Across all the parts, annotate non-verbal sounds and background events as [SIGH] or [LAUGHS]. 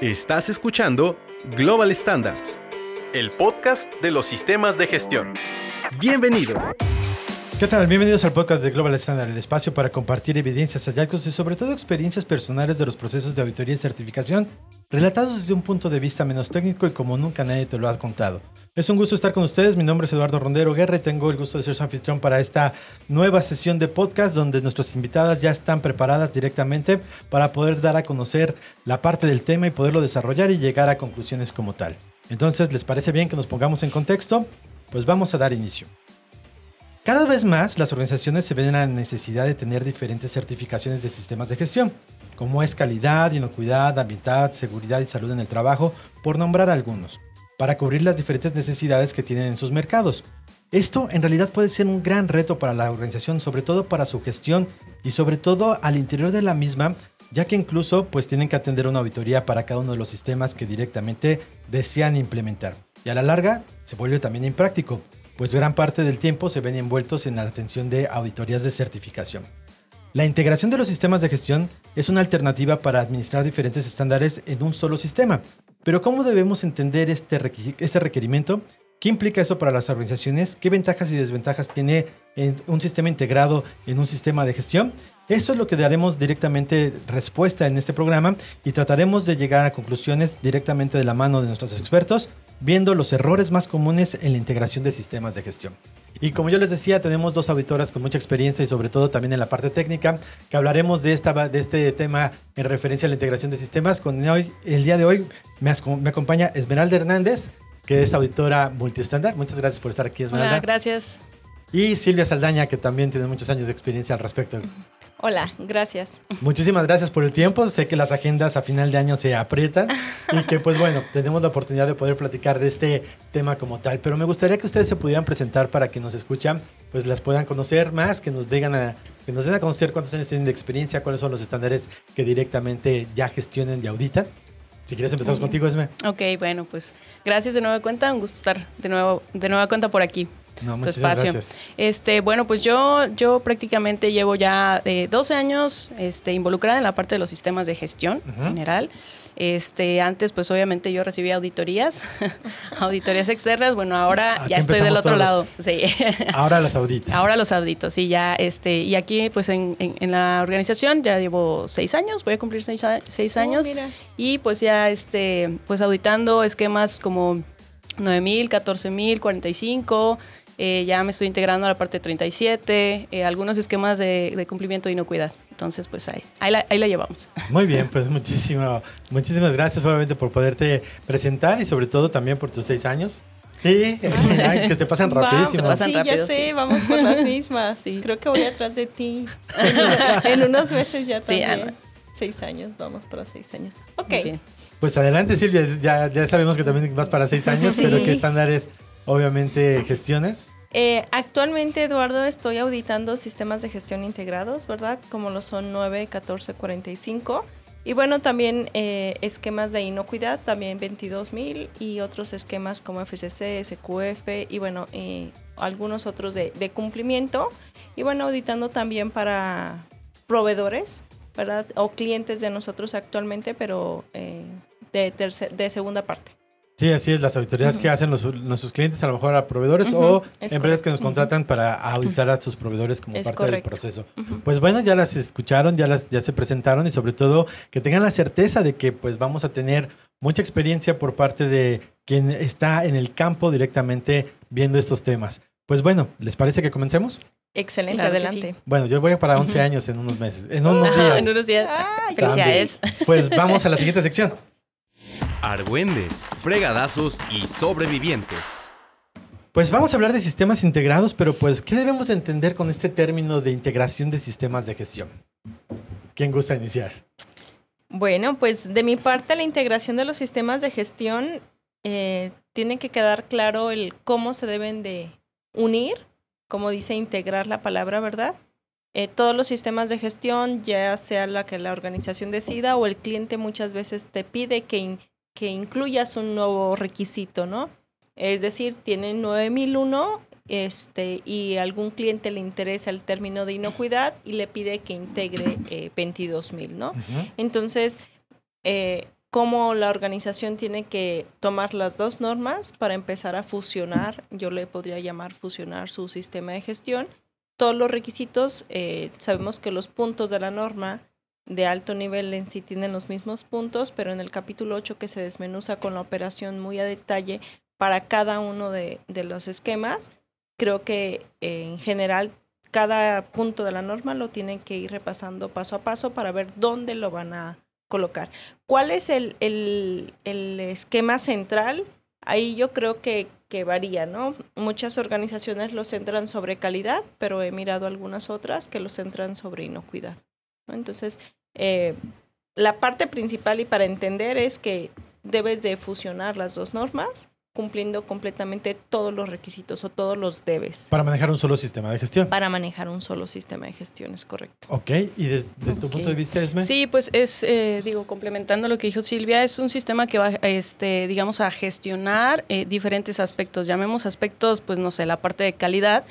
Estás escuchando Global Standards, el podcast de los sistemas de gestión. Bienvenido. ¿Qué tal? Bienvenidos al podcast de Global Standard, el espacio para compartir evidencias, hallazgos y sobre todo experiencias personales de los procesos de auditoría y certificación, relatados desde un punto de vista menos técnico y como nunca nadie te lo ha contado. Es un gusto estar con ustedes, mi nombre es Eduardo Rondero Guerra y tengo el gusto de ser su anfitrión para esta nueva sesión de podcast donde nuestras invitadas ya están preparadas directamente para poder dar a conocer la parte del tema y poderlo desarrollar y llegar a conclusiones como tal. Entonces, ¿les parece bien que nos pongamos en contexto? Pues vamos a dar inicio. Cada vez más las organizaciones se ven en la necesidad de tener diferentes certificaciones de sistemas de gestión, como es calidad, inocuidad, ambiental, seguridad y salud en el trabajo, por nombrar algunos, para cubrir las diferentes necesidades que tienen en sus mercados. Esto en realidad puede ser un gran reto para la organización, sobre todo para su gestión y sobre todo al interior de la misma, ya que incluso pues tienen que atender una auditoría para cada uno de los sistemas que directamente desean implementar. Y a la larga se vuelve también impráctico, pues gran parte del tiempo se ven envueltos en la atención de auditorías de certificación. La integración de los sistemas de gestión es una alternativa para administrar diferentes estándares en un solo sistema. Pero ¿cómo debemos entender este, este requerimiento? ¿Qué implica eso para las organizaciones? ¿Qué ventajas y desventajas tiene un sistema integrado en un sistema de gestión? Esto es lo que daremos directamente respuesta en este programa y trataremos de llegar a conclusiones directamente de la mano de nuestros expertos viendo los errores más comunes en la integración de sistemas de gestión. Y como yo les decía, tenemos dos auditoras con mucha experiencia y sobre todo también en la parte técnica, que hablaremos de, esta, de este tema en referencia a la integración de sistemas. Con hoy, el día de hoy me, me acompaña Esmeralda Hernández, que es auditora multiestándar. Muchas gracias por estar aquí, Esmeralda. Hola, gracias. Y Silvia Saldaña, que también tiene muchos años de experiencia al respecto. Hola, gracias. Muchísimas gracias por el tiempo. Sé que las agendas a final de año se aprietan [LAUGHS] y que pues bueno, tenemos la oportunidad de poder platicar de este tema como tal. Pero me gustaría que ustedes se pudieran presentar para que nos escuchan, pues las puedan conocer más, que nos digan a, que nos den a conocer cuántos años tienen de experiencia, cuáles son los estándares que directamente ya gestionen y auditan. Si quieres empezamos contigo, Esme. Ok, bueno, pues gracias de nueva cuenta, un gusto estar de nuevo de nueva cuenta por aquí. No, tu espacio. Gracias. Este, bueno, pues yo, yo prácticamente llevo ya 12 años este, involucrada en la parte de los sistemas de gestión general. Este, antes, pues obviamente yo recibía auditorías, [LAUGHS] auditorías externas. Bueno, ahora ya estoy del otro lado. Sí. [LAUGHS] Ahora los auditos. Ahora los auditos, sí, ya, este, y aquí, pues en, en, la organización ya llevo seis años, voy a cumplir seis, seis oh, años. y pues ya, este, pues auditando esquemas como 9000, 14000, 45 eh, ya me estoy integrando a la parte 37, eh, algunos esquemas de, cumplimiento de inocuidad. Entonces, pues ahí, ahí, la, ahí la llevamos. Muy bien, pues muchísimo, muchísimas gracias obviamente por poderte presentar y sobre todo también por tus seis años. Sí, [LAUGHS] que se pasan rapidísimo. Se pasan sí, ya sé, vamos por las mismas. Sí. Creo que voy atrás de ti. [LAUGHS] En, unos meses ya también. seis años, vamos para seis años. Ok. Pues adelante, Silvia. Ya, ya sabemos que también vas para seis años, pero ¿qué estándares obviamente gestiones? Eh, actualmente, Eduardo, estoy auditando sistemas de gestión integrados, ¿verdad? Como lo son 9, 14, 45. Y bueno, también eh, esquemas de inocuidad, también 22.000 y otros esquemas como FCC, SQF y bueno, algunos otros de, cumplimiento. Y bueno, auditando también para proveedores, ¿verdad? O clientes de nosotros actualmente, pero eh, de, de segunda parte. Sí, así es, las auditorías que hacen los, nuestros clientes, a lo mejor a proveedores o empresas que nos contratan para auditar a sus proveedores como parte del proceso. Pues bueno, ya las escucharon, ya las ya se presentaron y sobre todo que tengan la certeza de que pues vamos a tener mucha experiencia por parte de quien está en el campo directamente viendo estos temas. Pues bueno, ¿les parece que comencemos? Excelente, adelante. Bueno, yo voy para 11 años en unos meses, en unos [LAUGHS] días. En unos días. Felicidades. Pues vamos a la siguiente sección. Argüendes, fregadazos y sobrevivientes. Pues vamos a hablar de sistemas integrados, pero pues, ¿qué debemos entender con este término de integración de sistemas de gestión? ¿Quién gusta iniciar? Bueno, pues de mi parte la integración de los sistemas de gestión eh, tiene que quedar claro el cómo se deben de unir, como dice integrar la palabra, ¿verdad? Eh, todos los sistemas de gestión, ya sea la que la organización decida o el cliente muchas veces te pide que que incluyas un nuevo requisito, ¿no? Es decir, tienen 9001 este, y algún cliente le interesa el término de inocuidad y le pide que integre eh, 22000, ¿no? Entonces, eh, cómo la organización tiene que tomar las dos normas para empezar a fusionar, yo le podría llamar fusionar su sistema de gestión. Todos los requisitos, eh, sabemos que los puntos de la norma de alto nivel en sí tienen los mismos puntos, pero en el capítulo 8 que se desmenuza con la operación muy a detalle para cada uno de, los esquemas, creo que eh, en general cada punto de la norma lo tienen que ir repasando paso a paso para ver dónde lo van a colocar. ¿Cuál es el, el, el esquema central? Ahí yo creo que, que, varía, ¿no? Muchas organizaciones lo centran sobre calidad, pero he mirado algunas otras que lo centran sobre inocuidad. ¿no? Entonces, eh, la parte principal y para entender es que debes de fusionar las dos normas cumpliendo completamente todos los requisitos o todos los debes. Para manejar un solo sistema de gestión. Para manejar un solo sistema de gestión, es correcto. Ok, y desde, tu punto de vista, Esme. Sí, pues es, eh, digo, complementando lo que dijo Silvia, es un sistema que va, este, digamos, a gestionar eh, diferentes aspectos. Llamemos aspectos, pues no sé, la parte de calidad,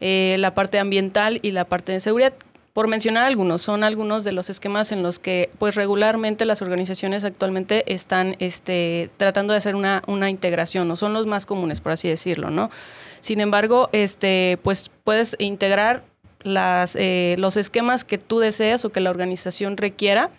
eh, la parte ambiental y la parte de seguridad por mencionar algunos, son algunos de los esquemas en los que pues regularmente las organizaciones actualmente están este, tratando de hacer una, una integración, o son los más comunes, por así decirlo, ¿no? Sin embargo, este, pues puedes integrar las, eh, los esquemas que tú deseas o que la organización requiera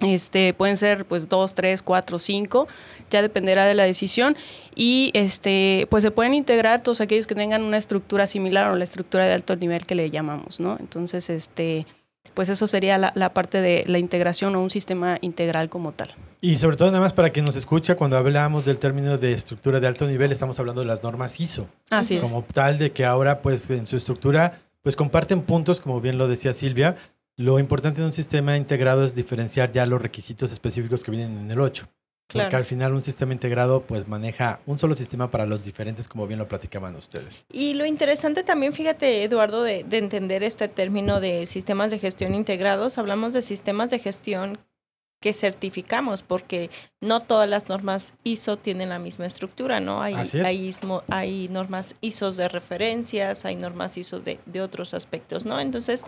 este, pueden ser pues dos, tres, cuatro, cinco, ya dependerá de la decisión. Y este, pues se pueden integrar todos aquellos que tengan una estructura similar o la estructura de alto nivel que le llamamos, ¿no? Entonces, este, pues eso sería la, la, parte de la integración o un sistema integral como tal. Y sobre todo, nada más para quien nos escucha, cuando hablamos del término de estructura de alto nivel, estamos hablando de las normas ISO. Así como tal, de que ahora, pues, en su estructura, pues comparten puntos, como bien lo decía Silvia, lo importante de un sistema integrado es diferenciar ya los requisitos específicos que vienen en el 8. Porque al final un sistema integrado pues maneja un solo sistema para los diferentes, como bien lo platicaban ustedes. Y lo interesante también, fíjate Eduardo, de, de entender este término de sistemas de gestión integrados, hablamos de sistemas de gestión que certificamos, porque no todas las normas ISO tienen la misma estructura, ¿no? Hay, hay, hay, normas ISO de referencias, hay normas ISO de, de, otros aspectos, ¿no? Entonces,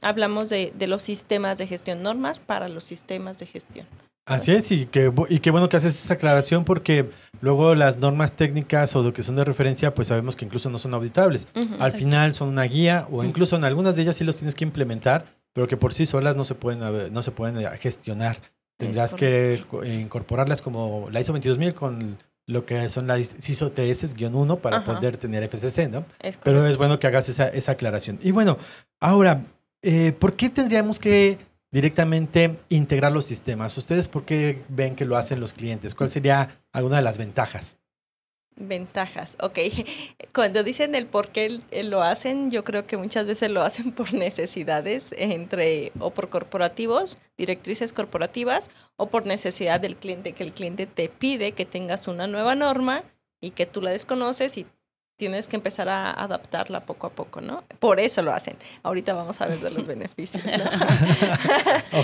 hablamos de, de, los sistemas de gestión, normas para los sistemas de gestión. Así es, y qué y qué bueno que haces esa aclaración porque luego las normas técnicas o lo que son de referencia, pues sabemos que incluso no son auditables. Al final son una guía o incluso en algunas de ellas sí los tienes que implementar, pero que por sí solas no se pueden, no se pueden eh, gestionar. Tendrás que incorporarlas como la ISO 22000 con lo que son las ISO TS-1 para poder tener FCC, ¿no? pero es bueno que hagas esa, esa aclaración. Y bueno, ahora, eh, ¿por qué tendríamos que directamente integrar los sistemas? ¿Ustedes por qué ven que lo hacen los clientes? ¿Cuál sería alguna de las ventajas? Ventajas, ok. [LAUGHS] Cuando dicen el por qué lo hacen, yo creo que muchas veces lo hacen [LAUGHS] por necesidades entre o por corporativos, directrices corporativas, o por necesidad del cliente, que el cliente te pide que tengas una nueva norma y que tú la desconoces y tienes que empezar a adaptarla poco a poco, ¿no? Por eso lo hacen. Ahorita vamos a ver de los beneficios, ¿no?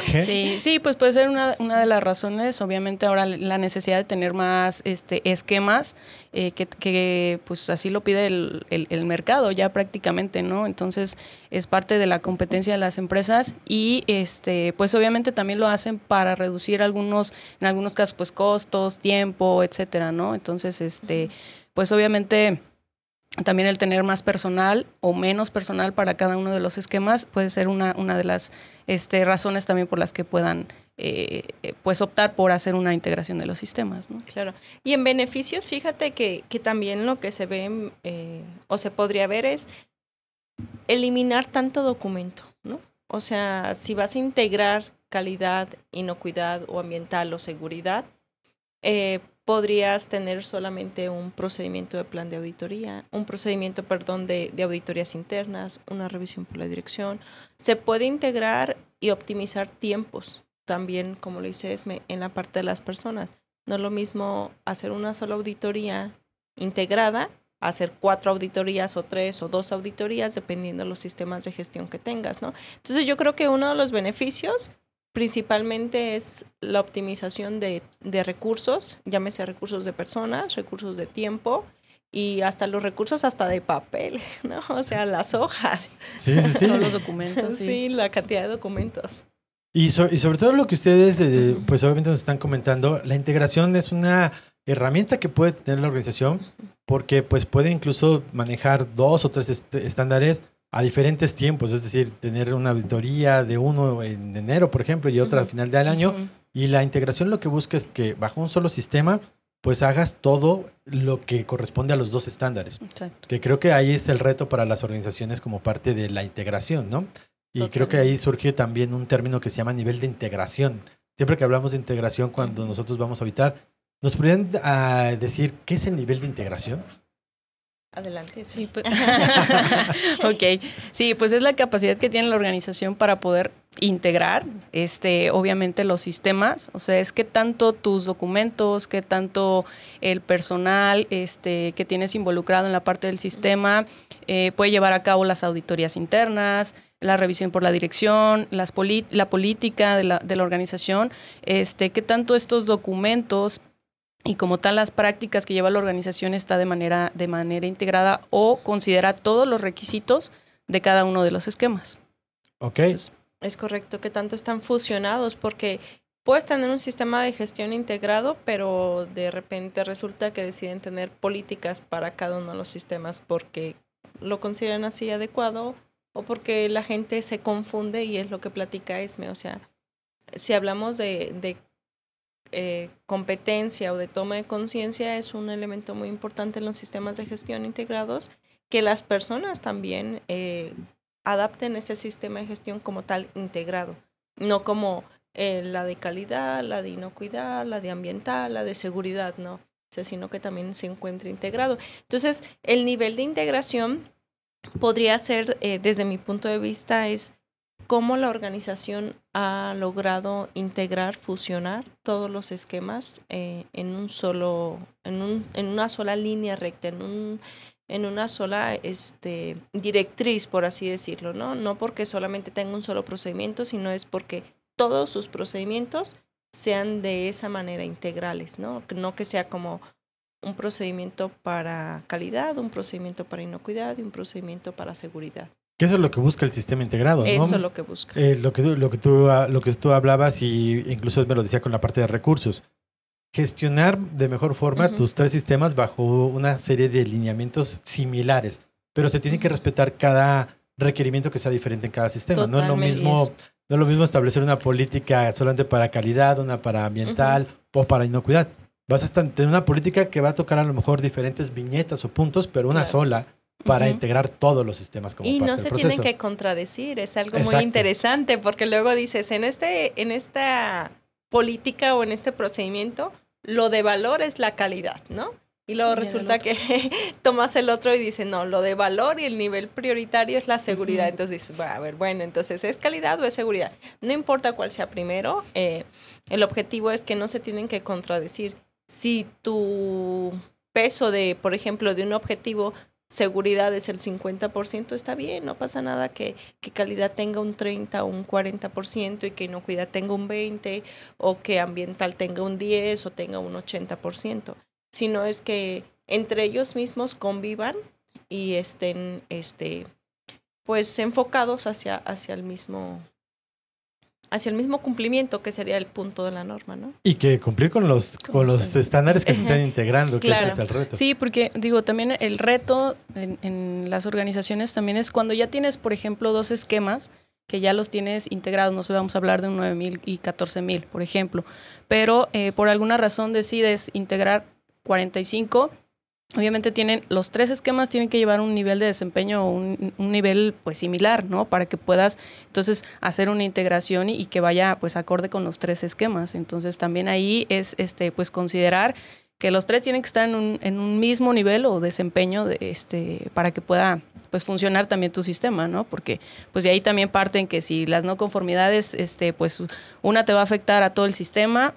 [LAUGHS] Sí, sí, pues puede ser una, una, de las razones, obviamente ahora la necesidad de tener más este, esquemas, eh, que, que, pues así lo pide el, el, el, mercado ya prácticamente, ¿no? Entonces es parte de la competencia de las empresas y este, pues obviamente también lo hacen para reducir algunos, en algunos casos, pues costos, tiempo, etcétera, ¿no? Entonces, este, pues obviamente también el tener más personal o menos personal para cada uno de los esquemas puede ser una, una de las este, razones también por las que puedan eh, pues optar por hacer una integración de los sistemas. Claro. Y en beneficios, fíjate que, que también lo que se ve eh, o se podría ver es eliminar tanto documento, ¿no? O sea, si vas a integrar calidad, inocuidad o ambiental o seguridad, eh, podrías tener solamente un procedimiento de plan de auditoría, un procedimiento, perdón, de, auditorías internas, una revisión por la dirección. Se puede integrar y optimizar tiempos también, como lo dice Esme, en la parte de las personas. No es lo mismo hacer una sola auditoría integrada, hacer cuatro auditorías o tres o dos auditorías, dependiendo de los sistemas de gestión que tengas, ¿no? Entonces yo creo que uno de los beneficios principalmente es la optimización de, de, recursos, llámese recursos de personas, recursos de tiempo y hasta los recursos hasta de papel, [LAUGHS] ¿no? O sea, las hojas. Sí, sí, sí. Todos los documentos. Sí. sí. la cantidad de documentos. Y, y sobre todo lo que ustedes, eh, pues obviamente nos están comentando, la integración es una herramienta que puede tener la organización porque pues puede incluso manejar dos o tres estándares a diferentes tiempos, es decir, tener una auditoría de uno en enero, por ejemplo, y otra al final del año. Y la integración lo que busca es que bajo un solo sistema, pues hagas todo lo que corresponde a los dos estándares. Exacto. Que creo que ahí es el reto para las organizaciones como parte de la integración, ¿no? Y creo que ahí surge también un término que se llama nivel de integración. Siempre que hablamos de integración, cuando nosotros vamos a habitar, ¿nos podrían ah, decir qué es el nivel de integración? Adelante. Sí, pues, [LAUGHS] ok. Sí, pues es la capacidad que tiene la organización para poder integrar, este, obviamente los sistemas. O sea, es que tanto tus documentos, que tanto el personal, este, que tienes involucrado en la parte del sistema, eh, puede llevar a cabo las auditorías internas, la revisión por la dirección, las la política de la, de la organización, este, que tanto estos documentos y como tal las prácticas que lleva la organización está de manera, de manera integrada o considera todos los requisitos de cada uno de los esquemas. Ok. es correcto que tanto están fusionados porque puedes tener un sistema de gestión integrado, pero de repente resulta que deciden tener políticas para cada uno de los sistemas porque lo consideran así adecuado o porque la gente se confunde y es lo que platica Esme. O sea, si hablamos de, de eh, competencia o de toma de conciencia es un elemento muy importante en los sistemas de gestión integrados, que las personas también eh, adapten ese sistema de gestión como tal integrado, no como eh, la de calidad, la de inocuidad, la de ambiental, la de seguridad, no, sino que también se encuentre integrado. Entonces, el nivel de integración podría ser, desde mi punto de vista, es cómo la organización ha logrado integrar, fusionar todos los esquemas eh, en un solo, en, un, en una sola línea recta, en un, en una sola este, directriz, por así decirlo, ¿no? No porque solamente tenga un solo procedimiento, sino es porque todos sus procedimientos sean de esa manera integrales, ¿no? No que sea como un procedimiento para calidad, un procedimiento para inocuidad y un procedimiento para seguridad. Que eso es lo que busca el sistema integrado, ¿no? Eso es lo que busca. Eh, lo, que, lo, que tú, ah, lo que tú hablabas y incluso me lo decía con la parte de recursos. Gestionar de mejor forma tus tres sistemas bajo una serie de lineamientos similares, pero se tiene que respetar cada requerimiento que sea diferente en cada sistema. no es lo mismo no es lo mismo establecer una política solamente para calidad, una para ambiental o para inocuidad. Vas a tener una política que va a tocar a lo mejor diferentes viñetas o puntos, pero una sola para integrar todos los sistemas como y no se tienen que contradecir es algo muy interesante porque luego dices en este en esta política o en este procedimiento lo de valor es la calidad no y luego resulta que [LAUGHS] tomas el otro y dices, no, lo de valor y el nivel prioritario es la seguridad. Entonces dices, a ver, bueno, entonces ¿es calidad o es seguridad? No importa cuál sea primero, eh, el objetivo es que no se tienen que contradecir. Si tu peso de, por ejemplo, de un objetivo seguridad es el 50%, está bien, no pasa nada que, que calidad tenga un 30 o un 40% y que inocuidad tenga un 20 o que ambiental tenga un 10 o tenga un 80%, sino es que entre ellos mismos convivan y estén este pues enfocados hacia, hacia el mismo hacia el mismo cumplimiento que sería el punto de la norma, ¿no? Y que cumplir con los, con los estándares que se están integrando, que ese es el reto. Sí, porque digo, también el reto en, en, las organizaciones también es cuando ya tienes, por ejemplo, dos esquemas que ya los tienes integrados, no sé, vamos a hablar de un 9000 y 14000, por ejemplo, pero eh, por alguna razón decides integrar 45 obviamente tienen los tres esquemas tienen que llevar un nivel de desempeño un, un nivel pues similar no para que puedas entonces hacer una integración y, que vaya pues acorde con los tres esquemas. Entonces también ahí es este pues considerar que los tres tienen que estar en un, en un mismo nivel o desempeño de este para que pueda pues funcionar también tu sistema no porque pues de ahí también parten que si las no conformidades este pues una te va a afectar a todo el sistema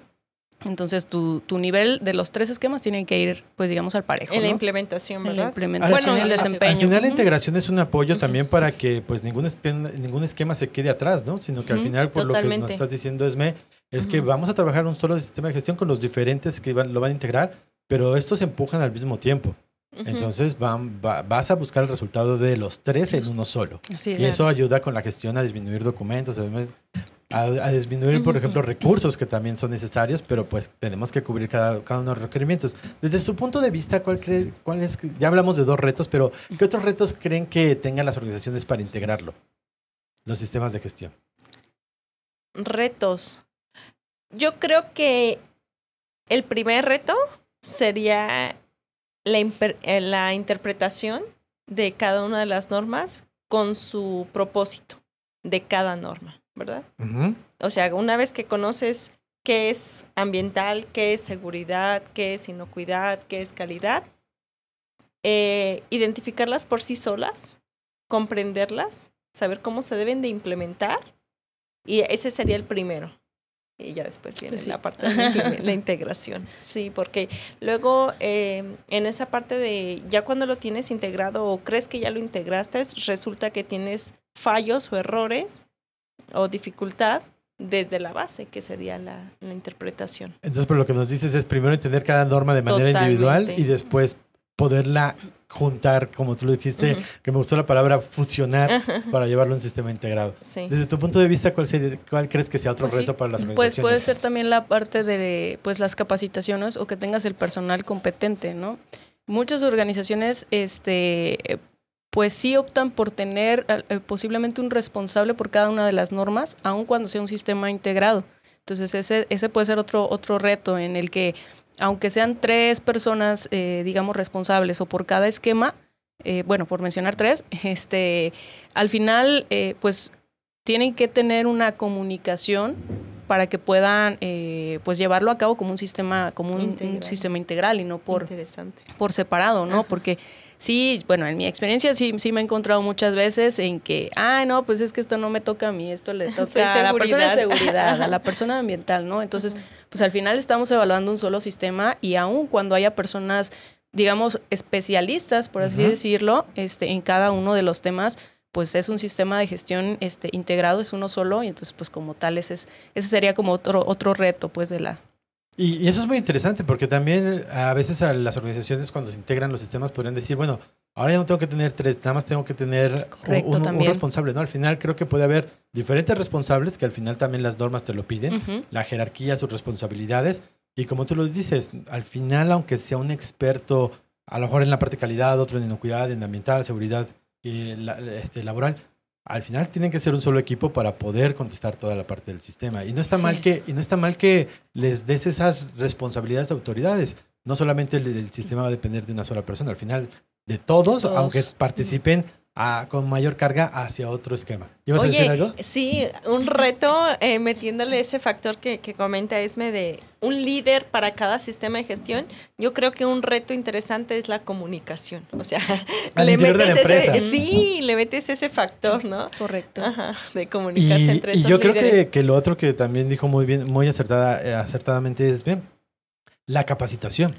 entonces, tu, tu, nivel de los tres esquemas tienen que ir, pues digamos, al parejo. En la implementación, ¿verdad? En la implementación bueno, y el desempeño. Al final, la integración es un apoyo también para que pues ningún esquema, ningún esquema se quede atrás, ¿no? Sino que al final, por lo que nos estás diciendo, Esme, es que vamos a trabajar un solo sistema de gestión con los diferentes que lo van a integrar, pero estos se empujan al mismo tiempo. Entonces van, vas a buscar el resultado de los tres en uno solo. y eso ayuda con la gestión a disminuir documentos. A, disminuir, por ejemplo, recursos que también son necesarios, pero pues tenemos que cubrir cada, cada uno de los requerimientos. Desde su punto de vista, ¿cuál, cree, cuál es? Ya hablamos de dos retos, pero ¿qué otros retos creen que tengan las organizaciones para integrarlo? Los sistemas de gestión. Retos. Yo creo que el primer reto sería la, eh, la interpretación de cada una de las normas con su propósito de cada norma, ¿verdad? O sea, una vez que conoces qué es ambiental, qué es seguridad, qué es inocuidad, qué es calidad, eh, identificarlas por sí solas, comprenderlas, saber cómo se deben de implementar, y ese sería el primero y ya después viene pues la parte de [LAUGHS] la integración. Sí, porque luego em, en esa parte de ya cuando lo tienes integrado o crees que ya lo integraste, resulta que tienes fallos o errores o dificultad desde la base, que sería la, la interpretación. Entonces, por lo que nos dices es primero entender cada norma de manera individual y después poderla juntar, como tú lo dijiste, que me gustó la palabra fusionar para llevarlo a un sistema integrado. Desde tu punto de vista, ¿cuál, sería, cuál crees que sea otro pues reto para las organizaciones? Pues puede ser también la parte de pues las capacitaciones o que tengas el personal competente, ¿no? Muchas organizaciones este pues sí optan por tener eh, posiblemente un responsable por cada una de las normas, aun cuando sea un sistema integrado. Entonces ese, ese puede ser otro, otro reto en el que aunque sean tres personas, eh, digamos, responsables o por cada esquema, eh, bueno, por mencionar tres, [LAUGHS] este, al final, eh, pues tienen que tener una comunicación para que puedan pues llevarlo a cabo como un sistema como un, sistema integral y no por por separado no porque sí, bueno, en mi experiencia sí, sí me he encontrado muchas veces en que, ay, no, pues es que esto no me toca a mí, esto le [LAUGHS] toca a la persona de seguridad, a la [LAUGHS] persona ambiental, ¿no? Entonces, pues al final estamos evaluando un solo sistema y aún cuando haya personas, digamos, especialistas, por así decirlo, este, en cada uno de los temas, pues es un sistema de gestión este, integrado, es uno solo, y entonces, pues como tal, ese, es, ese sería como otro, otro reto, pues, de la, y, eso es muy interesante porque también a veces a las organizaciones cuando se integran los sistemas podrían decir, bueno, ahora ya no tengo que tener tres, nada más tengo que tener un, responsable, ¿no? Al final creo que puede haber diferentes responsables que al final también las normas te lo piden, la jerarquía, sus responsabilidades. Y como tú lo dices, al final, aunque sea un experto, a lo mejor en la parte de calidad, otro en inocuidad, en ambiental, seguridad y este, laboral, al final tienen que ser un solo equipo para poder contestar toda la parte del sistema. Y no está mal que, y no está mal que les des esas responsabilidades de autoridades. No solamente el, sistema va a depender de una sola persona, al final de todos. aunque participen con mayor carga hacia otro esquema. ¿Ibas a decir algo? Sí, un reto eh, metiéndole ese factor que, que, comenta Esme de un líder para cada sistema de gestión. Yo creo que un reto interesante es la comunicación. O sea, [LAUGHS] le metes ese, sí, le metes ese factor, ¿no? Correcto. de comunicarse entre esos Y yo creo que, que, lo otro que también dijo muy bien, muy acertada, eh, acertadamente es bien, la capacitación.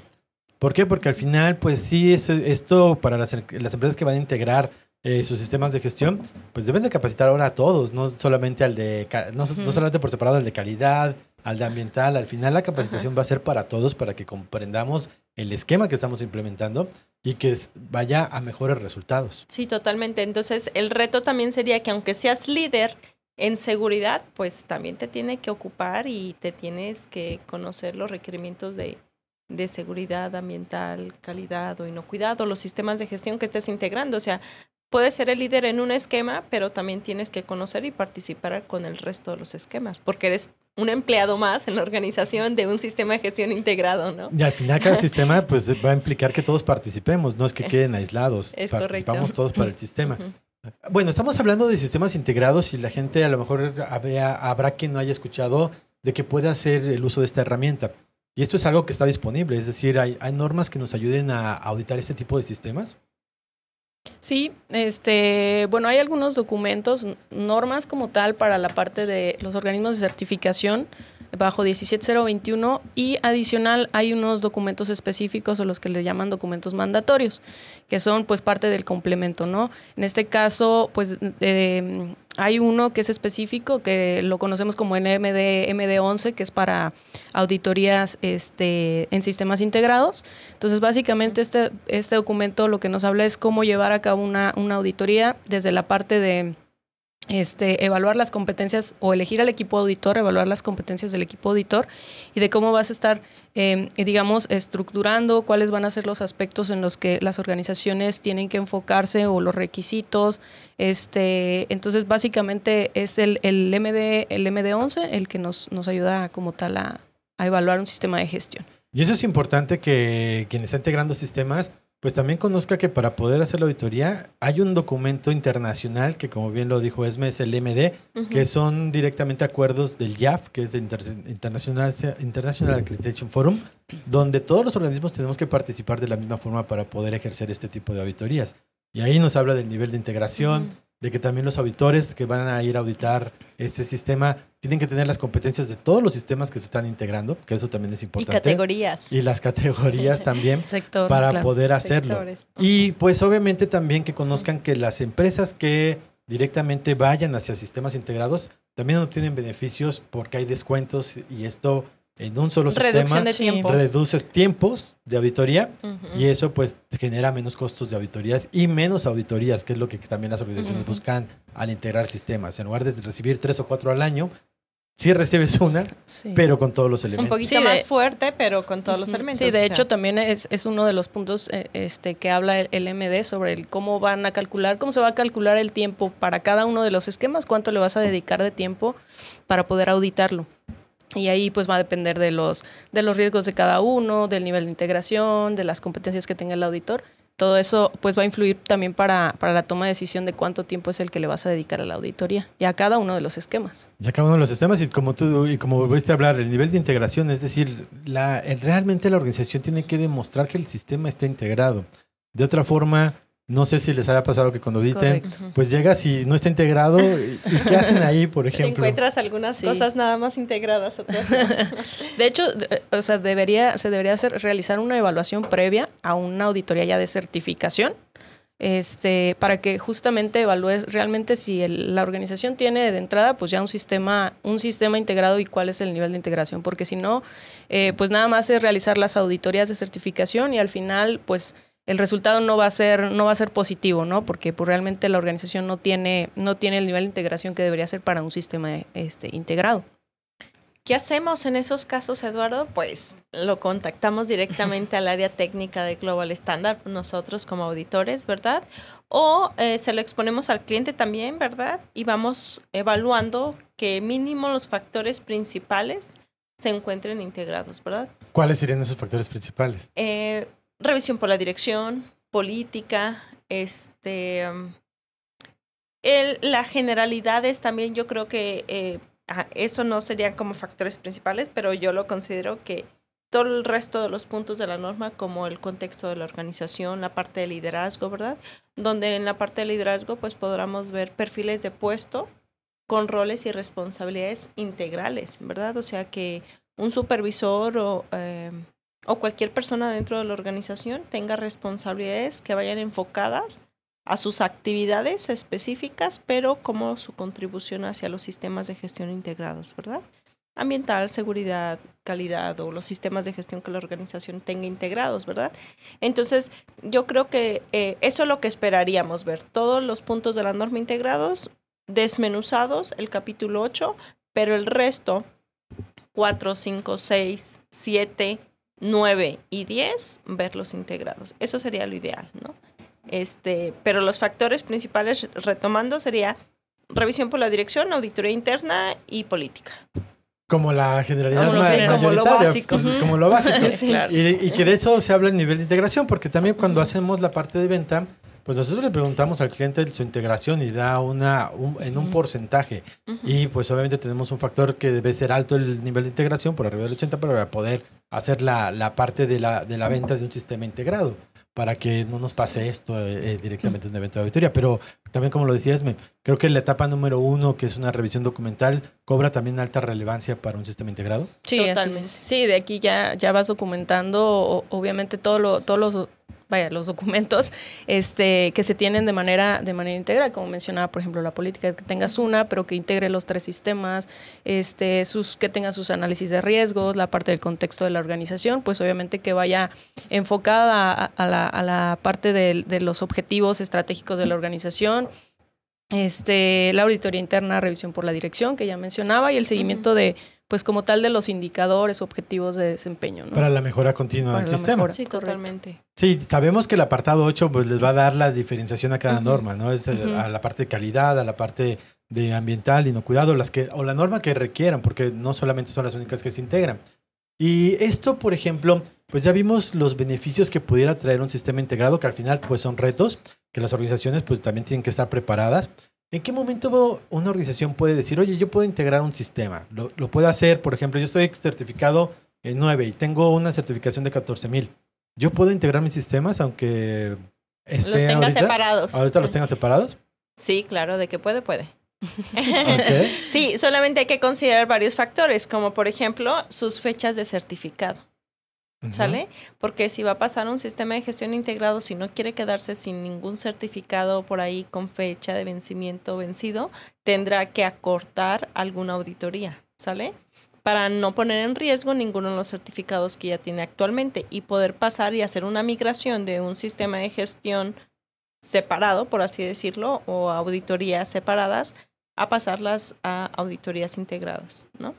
¿Por qué? Porque al final, pues sí, esto para las, las empresas que van a integrar eh, sus sistemas de gestión, pues deben de capacitar ahora a todos, no solamente al de, no, solamente por separado al de calidad, al de ambiental. Al final la capacitación va a ser para todos para que comprendamos el esquema que estamos implementando y que vaya a mejores resultados. Sí, totalmente. Entonces el reto también sería que aunque seas líder en seguridad, pues también te tiene que ocupar y te tienes que conocer los requerimientos de, de seguridad ambiental, calidad o inocuidad o los sistemas de gestión que estés integrando. O sea, puedes ser el líder en un esquema, pero también tienes que conocer y participar con el resto de los esquemas, porque eres un empleado más en la organización de un sistema de gestión integrado, ¿no? Y al final cada [LAUGHS] sistema pues va a implicar que todos participemos, no es que queden aislados, es participamos todos para el sistema. Bueno, estamos hablando de sistemas integrados y la gente a lo mejor habrá quien no haya escuchado de que puede hacer el uso de esta herramienta. Y esto es algo que está disponible, es decir, hay, hay normas que nos ayuden a auditar este tipo de sistemas. Sí, este, bueno, hay algunos documentos, normas como tal para la parte de los organismos de certificación bajo 17021 y adicional hay unos documentos específicos o los que le llaman documentos mandatorios, que son pues parte del complemento, ¿no? En este caso, pues hay uno que es específico, que lo conocemos como NMD MD11, que es para auditorías este, en sistemas integrados. Entonces, básicamente este, este documento lo que nos habla es cómo llevar a cabo una, una auditoría desde la parte de este, evaluar las competencias o elegir al equipo auditor, evaluar las competencias del equipo auditor y de cómo vas a estar, em, digamos, estructurando cuáles van a ser los aspectos en los que las organizaciones tienen que enfocarse o los requisitos. Este, entonces, básicamente es el, el, MD, el MD11 el que nos, nos ayuda como tal a, a evaluar un sistema de gestión. Y eso es importante que quien está integrando sistemas pues también conozca que para poder hacer la auditoría hay un documento internacional que, como bien lo dijo Esme, es el MD, que son directamente acuerdos del IAF, que es el International, International Accreditation Forum, donde todos los organismos tenemos que participar de la misma forma para poder ejercer este tipo de auditorías. Y ahí nos habla del nivel de integración, de que también los auditores que van a ir a auditar este sistema tienen que tener las competencias de todos los sistemas que se están integrando, que eso también es importante. Y categorías. Y las categorías [LAUGHS] también para poder hacerlo. Y pues obviamente también que conozcan que las empresas que directamente vayan hacia sistemas integrados también obtienen beneficios porque hay descuentos y esto en un solo Reducción sistema de tiempo. reduces tiempos de auditoría y eso pues genera menos costos de auditorías y menos auditorías, que es lo que también las organizaciones buscan al integrar sistemas. En lugar de recibir tres o cuatro al año, sí recibes una, pero con todos los elementos. Un poquito más fuerte, pero con todos los elementos. Sí, de hecho también es, es, uno de los puntos eh, este, que habla el, MD sobre el cómo van a calcular, cómo se va a calcular el tiempo para cada uno de los esquemas, cuánto le vas a dedicar de tiempo para poder auditarlo. Y ahí pues va a depender de los, de los riesgos de cada uno, del nivel de integración, de las competencias que tenga el auditor. Todo eso pues va a influir también para, para la toma de decisión de cuánto tiempo es el que le vas a dedicar a la auditoría y a cada uno de los esquemas. Y a cada uno de los esquemas y como tú y como volviste a hablar, el nivel de integración, es decir, la, realmente la organización tiene que demostrar que el sistema está integrado. De otra forma, no sé si les haya pasado que cuando editen, pues llegas y no está integrado. ¿Y qué hacen ahí, por ejemplo? Encuentras algunas cosas nada más integradas, otras [LAUGHS] De hecho, o sea, debería, se debería hacer, realizar una evaluación previa a una auditoría ya de certificación. Este, para que justamente evalúes realmente si la organización tiene de entrada pues ya un sistema, un sistema integrado y cuál es el nivel de integración, porque si no, eh, pues nada más es realizar las auditorías de certificación y al final pues el resultado no va a ser, no va a ser positivo, ¿no? Porque pues, realmente la organización no tiene, no tiene el nivel de integración que debería ser para un sistema este, integrado. ¿Qué hacemos en esos casos, Eduardo? Pues lo contactamos directamente al área técnica de Global Standard, nosotros como auditores, ¿verdad? O eh, se lo exponemos al cliente también, ¿verdad? Y vamos evaluando que mínimo los factores principales se encuentren integrados, ¿verdad? ¿Cuáles serían esos factores principales? Eh, revisión por la dirección, política, este, el, la generalidad es también, yo creo que eh, eso no serían como factores principales, pero yo lo considero que todo el resto de los puntos de la norma, como el contexto de la organización, la parte de liderazgo, ¿verdad? Donde en la parte de liderazgo, pues podremos ver perfiles de puesto con roles y responsabilidades integrales, ¿verdad? O sea que un supervisor o eh, o cualquier persona dentro de la organización tenga responsabilidades que vayan enfocadas a sus actividades específicas, pero como su contribución hacia los sistemas de gestión integrados, ¿verdad? Ambiental, seguridad, calidad o los sistemas de gestión que la organización tenga integrados, ¿verdad? Entonces, yo creo que eh, eso es lo que esperaríamos ver, todos los puntos de la norma integrados, desmenuzados, el capítulo 8, pero el resto, 4, 5, 6, 7, 9 y 10, verlos integrados. Eso sería lo ideal, ¿no? Este, pero los factores principales, retomando, sería revisión por la dirección, auditoría interna y política. Como la generalidad como, lo básico. Como lo básico. [LAUGHS] y, y, que de eso se habla a nivel de integración, porque también cuando hacemos la parte de venta, pues nosotros le preguntamos al cliente su integración y da una en un porcentaje. Y pues obviamente tenemos un factor que debe ser alto el nivel de integración, por arriba del 80, para poder hacer la, la parte de la, de la venta de un sistema integrado para que no nos pase esto eh, eh, directamente en un evento de auditoría. Pero también, como lo decías, me, creo que la etapa número uno, que es una revisión documental, cobra también alta relevancia para un sistema integrado. Sí, totalmente. Sí, de aquí ya, ya vas documentando, obviamente, todo lo, todos los vaya, los documentos este, que se tienen de manera, de manera integral, como mencionaba, por ejemplo, la política, que tengas una, pero que integre los tres sistemas, este, sus, que tenga sus análisis de riesgos, la parte del contexto de la organización, pues obviamente que vaya enfocada a, la, a la, parte de, de los objetivos estratégicos de la organización, este, la auditoría interna, revisión por la dirección que ya mencionaba y el seguimiento de pues como tal de los indicadores, objetivos de desempeño. Para la mejora continua del sistema. sí, totalmente. Sí, sabemos que el apartado 8 pues, les va a dar la diferenciación a cada norma, ¿no? Es eh, a la parte de calidad, a la parte de ambiental, inocuidado, las que, o la norma que requieran, porque no solamente son las únicas que se integran. Y esto, por ejemplo, pues ya vimos los beneficios que pudiera traer un sistema integrado, que al final pues son retos, que las organizaciones pues también tienen que estar preparadas. ¿En qué momento una organización puede decir, oye, yo puedo integrar un sistema? Lo, lo puedo hacer, por ejemplo, yo estoy certificado en 9 y tengo una certificación de 14 mil. ¿Yo puedo integrar mis sistemas aunque esté los tenga separados? ¿Ahorita los tenga separados? Sí, claro, de que puede, puede. [LAUGHS] sí, solamente hay que considerar varios factores, como por ejemplo sus fechas de certificado. ¿Sale? Porque si va a pasar un sistema de gestión integrado, si no quiere quedarse sin ningún certificado por ahí con fecha de vencimiento vencido, tendrá que acortar alguna auditoría, ¿sale? Para no poner en riesgo ninguno de los certificados que ya tiene actualmente y poder pasar y hacer una migración de un sistema de gestión separado, por así decirlo, o auditorías separadas a pasarlas a auditorías integradas, ¿no?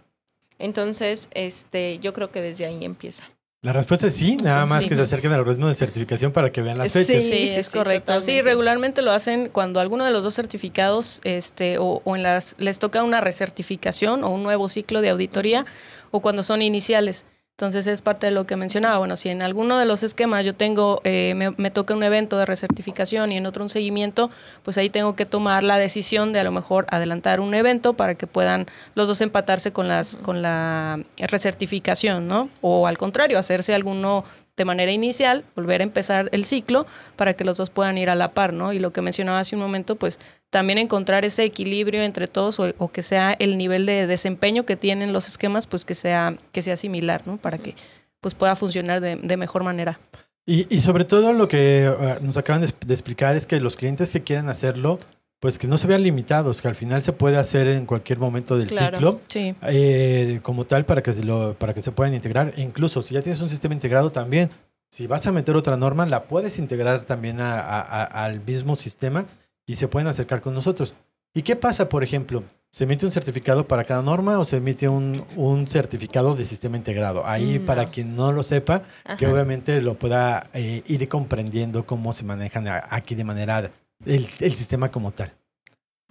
Entonces, este, yo creo que desde ahí empieza. La respuesta es sí, nada más que se acerquen al organismo de certificación para que vean las fechas. Sí, sí es correcto. Sí, regularmente lo hacen cuando alguno de los dos certificados este, o, o, en las les toca una recertificación o un nuevo ciclo de auditoría o cuando son iniciales. Entonces es parte de lo que mencionaba. Bueno, si en alguno de los esquemas yo tengo, eh, me, toca un evento de recertificación y en otro un seguimiento, pues ahí tengo que tomar la decisión de a lo mejor adelantar un evento para que puedan los dos empatarse con las, con la recertificación, ¿no? O al contrario, hacerse alguno de manera inicial, volver a empezar el ciclo para que los dos puedan ir a la par, ¿no? Y lo que mencionaba hace un momento, pues también encontrar ese equilibrio entre todos o, que sea el nivel de desempeño que tienen los esquemas, pues que sea, que sea similar, ¿no? Para que pues pueda funcionar de, mejor manera. Y, sobre todo lo que ah, nos acaban de, explicar es que los clientes que quieren hacerlo, pues que no se vean limitados, que al final se puede hacer en cualquier momento del ciclo, eh, como tal, para que, se lo, para que se puedan integrar. E incluso si ya tienes un sistema integrado también, si vas a meter otra norma, la puedes integrar también al mismo sistema y se pueden acercar con nosotros. ¿Y qué pasa, por ejemplo? ¿Se emite un certificado para cada norma o se emite un, un certificado de sistema integrado? Ahí, mm, para quien no lo sepa, que obviamente lo pueda eh, ir comprendiendo cómo se manejan aquí de manera el, el sistema como tal.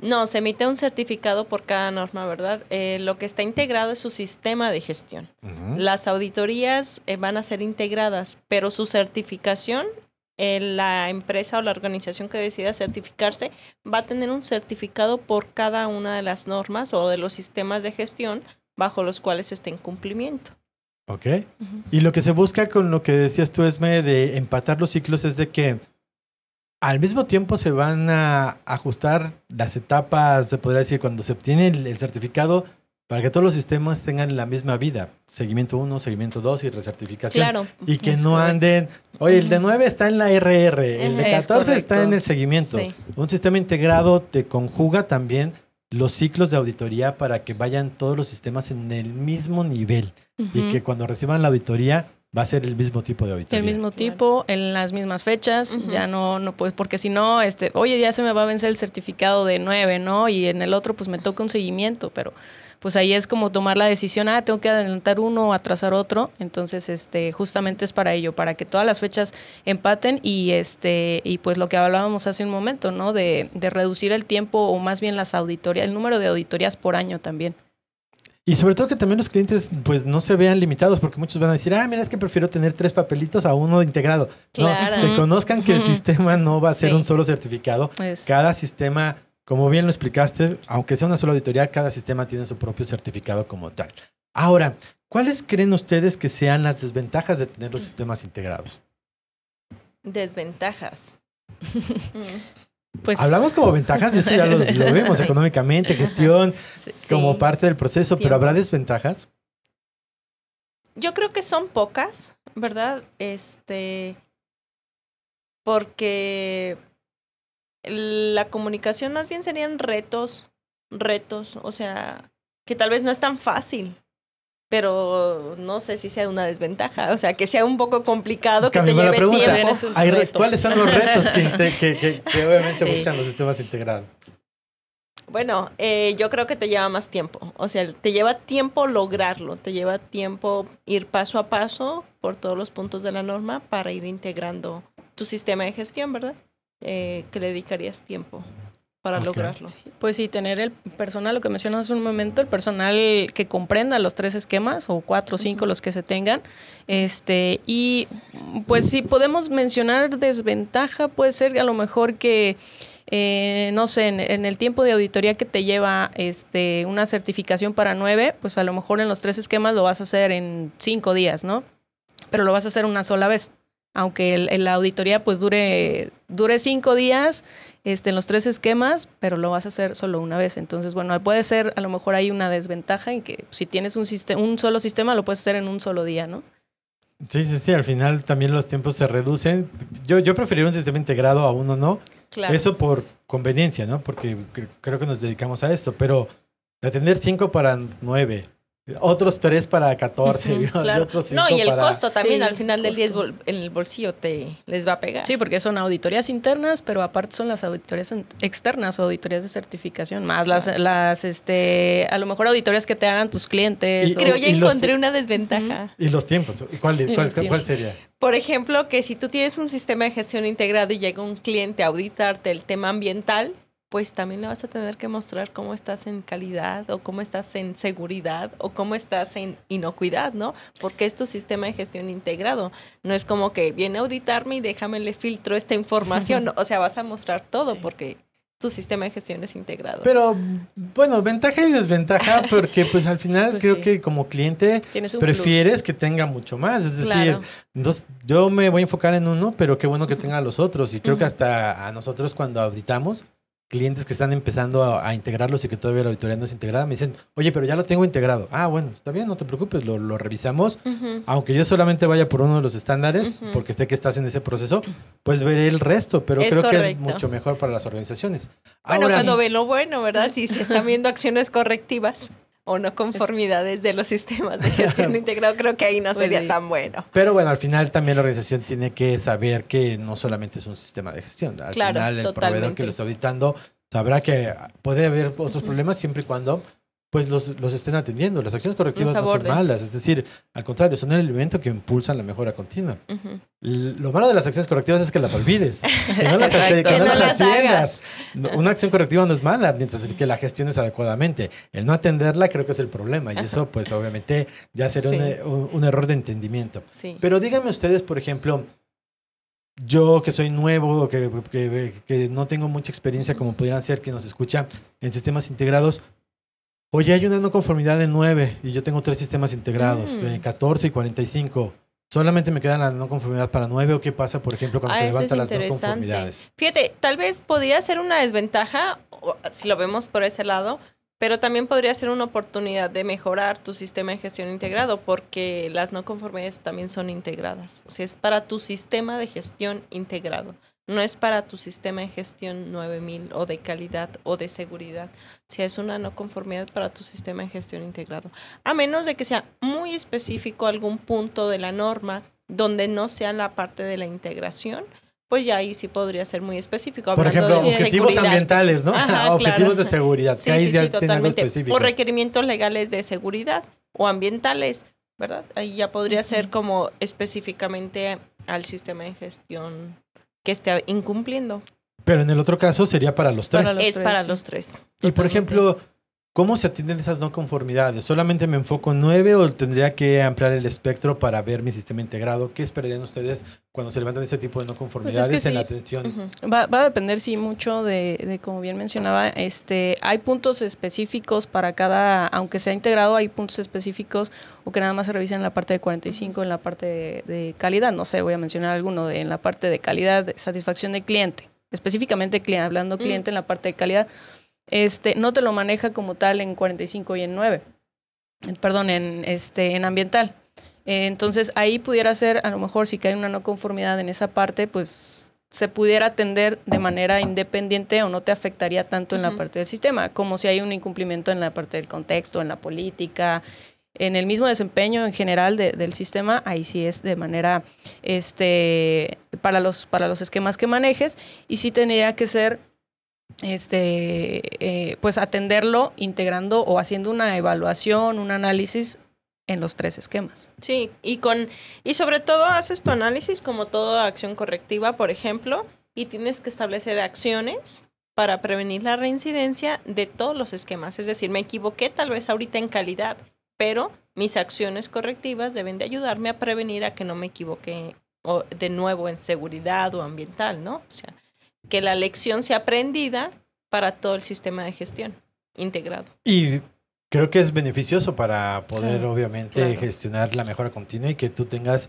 No, se emite un certificado por cada norma, ¿verdad? Eh, lo que está integrado es su sistema de gestión. Las auditorías eh, van a ser integradas, pero su certificación, la empresa o la organización que decida certificarse va a tener un certificado por cada una de las normas o de los sistemas de gestión bajo los cuales esté en cumplimiento. Ok. Y lo que se busca con lo que decías tú, Esme, de empatar los ciclos es de que al mismo tiempo se van a ajustar las etapas, se podría decir, cuando se obtiene el, certificado, para que todos los sistemas tengan la misma vida. Seguimiento 1, seguimiento 2 y recertificación. Claro. Y que no anden, oye, el de 9 está en la RR, el de 14 está en el seguimiento. Un sistema integrado te conjuga también los ciclos de auditoría para que vayan todos los sistemas en el mismo nivel y que cuando reciban la auditoría Va a ser el mismo tipo de auditoría. El mismo tipo, en las mismas fechas, ya no, no pues, porque si no, este, oye, ya se me va a vencer el certificado de nueve, ¿no? Y en el otro, pues me toca un seguimiento, pero pues ahí es como tomar la decisión, ah, tengo que adelantar uno o atrasar otro. Entonces, este, justamente es para ello, para que todas las fechas empaten y este, y pues lo que hablábamos hace un momento, ¿no? De, de reducir el tiempo o más bien las auditorías, el número de auditorías por año también. Y sobre todo que también los clientes pues no se vean limitados porque muchos van a decir, ah, mira, es que prefiero tener tres papelitos a uno integrado. Claro. No, que conozcan que el sistema no va a ser un solo certificado. Pues. Cada sistema, como bien lo explicaste, aunque sea una sola auditoría, cada sistema tiene su propio certificado como tal. Ahora, ¿cuáles creen ustedes que sean las desventajas de tener los sistemas integrados? Desventajas. [LAUGHS] Pues, Hablamos como [LAUGHS] ventajas, eso ya lo, vemos económicamente, gestión, como parte del proceso, pero ¿habrá desventajas? Yo creo que son pocas, ¿verdad? Este, porque la comunicación más bien serían retos, retos, o sea, que tal vez no es tan fácil, pero no sé si sea una desventaja, o sea, que sea un poco complicado, que te lleve tiempo. ¿Cuáles son los retos que, obviamente buscan los sistemas integrados? Bueno, eh, yo creo que te lleva más tiempo. O sea, te lleva tiempo lograrlo, te lleva tiempo ir paso a paso por todos los puntos de la norma para ir integrando tu sistema de gestión, ¿verdad? Eh, que le dedicarías tiempo para lograrlo. pues sí, tener el personal, lo que mencionas hace un momento, el personal que comprenda los tres esquemas o cuatro o cinco los que se tengan. Este, y pues si podemos mencionar desventaja, puede ser a lo mejor que eh, no sé, en, el tiempo de auditoría que te lleva este, una certificación para nueve, pues a lo mejor en los tres esquemas lo vas a hacer en cinco días, ¿no? Pero lo vas a hacer una sola vez. Aunque el, la auditoría pues dure, dure cinco días este, en los tres esquemas, pero lo vas a hacer solo una vez. Entonces, bueno, puede ser, a lo mejor hay una desventaja en que si tienes un, un solo sistema, lo puedes hacer en un solo día, ¿no? Sí, sí, sí, al final también los tiempos se reducen. Yo, yo preferiría un sistema integrado a uno no. Eso por conveniencia, ¿no? Porque creo que nos dedicamos a esto, pero de atender cinco para nueve otros tres para 14. [LAUGHS] claro. no, y el costo también al final del día en el bolsillo te les va a pegar. Sí, porque son auditorías internas, pero aparte son las auditorías externas o auditorías de certificación, más las, las este, a lo mejor auditorías que te hagan tus clientes. Y, creo ya encontré una desventaja. Y los tiempos. ¿Cuál, cuál sería? Por ejemplo, que si tú tienes un sistema de gestión integrado y llega un cliente a auditarte el tema ambiental, pues también le vas a tener que mostrar cómo estás en calidad o cómo estás en seguridad o cómo estás en inocuidad, ¿no? Porque es tu sistema de gestión integrado. No es como que viene a auditarme y déjame le filtro esta información. o sea, vas a mostrar todo porque tu sistema de gestión es integrado. Pero bueno, ventaja y desventaja [LAUGHS] porque pues al final pues creo que como cliente prefieres que tenga mucho más. Es decir, yo me voy a enfocar en uno, pero qué bueno que tenga los otros. Y creo que hasta a nosotros cuando auditamos, clientes que están empezando a, integrarlos y que todavía la auditoría no es integrada, me dicen, oye, pero ya lo tengo integrado. Ah, bueno, está bien, no te preocupes, lo, revisamos. Aunque yo solamente vaya por uno de los estándares, porque sé que estás en ese proceso, pues veré el resto, pero creo que es mucho mejor para las organizaciones. Bueno, cuando ven lo bueno, ¿verdad? Si se están viendo acciones correctivas o no conformidades de los sistemas de [LAUGHS] gestión integrado, creo que ahí no sería tan bueno. Pero bueno, al final también la organización tiene que saber que no solamente es un sistema de gestión. Al final el proveedor que lo está auditando sabrá que puede haber otros problemas siempre y cuando pues los, los estén atendiendo. Las acciones correctivas no son malas, es decir, al contrario, son el elemento que impulsan la mejora continua. Lo malo de las acciones correctivas es que las olvides, [LAUGHS] que no las, atiendas. Una acción correctiva no es mala, mientras que la gestiones adecuadamente. El no atenderla creo que es el problema y eso pues obviamente ya será un, un, error de entendimiento. Pero díganme ustedes, por ejemplo, yo que soy nuevo, que, que, que, no tengo mucha experiencia como pudieran ser que nos escucha en sistemas integrados, Oye, hay una no conformidad de 9 y yo tengo tres sistemas integrados, mm. de 14 y 45. ¿Solamente me queda la no conformidad para 9 o qué pasa, por ejemplo, cuando ah, se levantan las no conformidades? Fíjate, tal vez podría ser una desventaja, si lo vemos por ese lado, pero también podría ser una oportunidad de mejorar tu sistema de gestión integrado porque las no conformidades también son integradas. O sea, es para tu sistema de gestión integrado no es para tu sistema de gestión 9000 o de calidad o de seguridad. Si es una no conformidad para tu sistema de gestión integrado. A menos de que sea muy específico algún punto de la norma donde no sea la parte de la integración, pues ya ahí sí podría ser muy específico. Por ejemplo, objetivos ambientales, ¿no? [LAUGHS] objetivos de seguridad. Sí, sí, sí, totalmente. O requerimientos legales de seguridad o ambientales, ¿verdad? Ahí ya podría ser como específicamente al sistema de gestión que esté incumpliendo. Pero en el otro caso sería para los tres. es para los tres. Y por ejemplo, ¿cómo se atienden esas no conformidades? ¿Solamente me enfoco en nueve o tendría que ampliar el espectro para ver mi sistema integrado? ¿Qué esperarían ustedes cuando se levantan ese tipo de no pues conformidades en la atención? va, a depender, sí, mucho de, de, como bien mencionaba, este, hay puntos específicos para cada, aunque sea integrado, hay puntos específicos o que nada más se revisan en la parte de 45, en la parte de, calidad, no sé, voy a mencionar alguno, de, en la parte de calidad, de satisfacción de cliente, específicamente hablando mm. cliente en la parte de calidad, este, no te lo maneja como tal en 45 y en 9, perdón, en, este, en ambiental. entonces ahí pudiera ser, a lo mejor si hay una no conformidad en esa parte, pues se pudiera atender de manera independiente o no te afectaría tanto en la parte del sistema, como si hay un incumplimiento en la parte del contexto, en la política, en el mismo desempeño en general del sistema, ahí sí es de manera este para los para los esquemas que manejes y sí tendría que ser este, eh, pues atenderlo integrando o haciendo una evaluación, un análisis en los tres esquemas. Sí, y con y sobre todo haces tu análisis como toda acción correctiva, por ejemplo, y tienes que establecer acciones para prevenir la reincidencia de todos los esquemas. Es decir, me equivoqué tal vez ahorita en calidad, pero mis acciones correctivas deben de ayudarme a prevenir a que no me equivoque de nuevo en seguridad o ambiental, ¿no? O sea, que la lección sea aprendida para todo el sistema de gestión integrado. Y creo que es beneficioso para poder, obviamente, gestionar la mejora continua y que tú tengas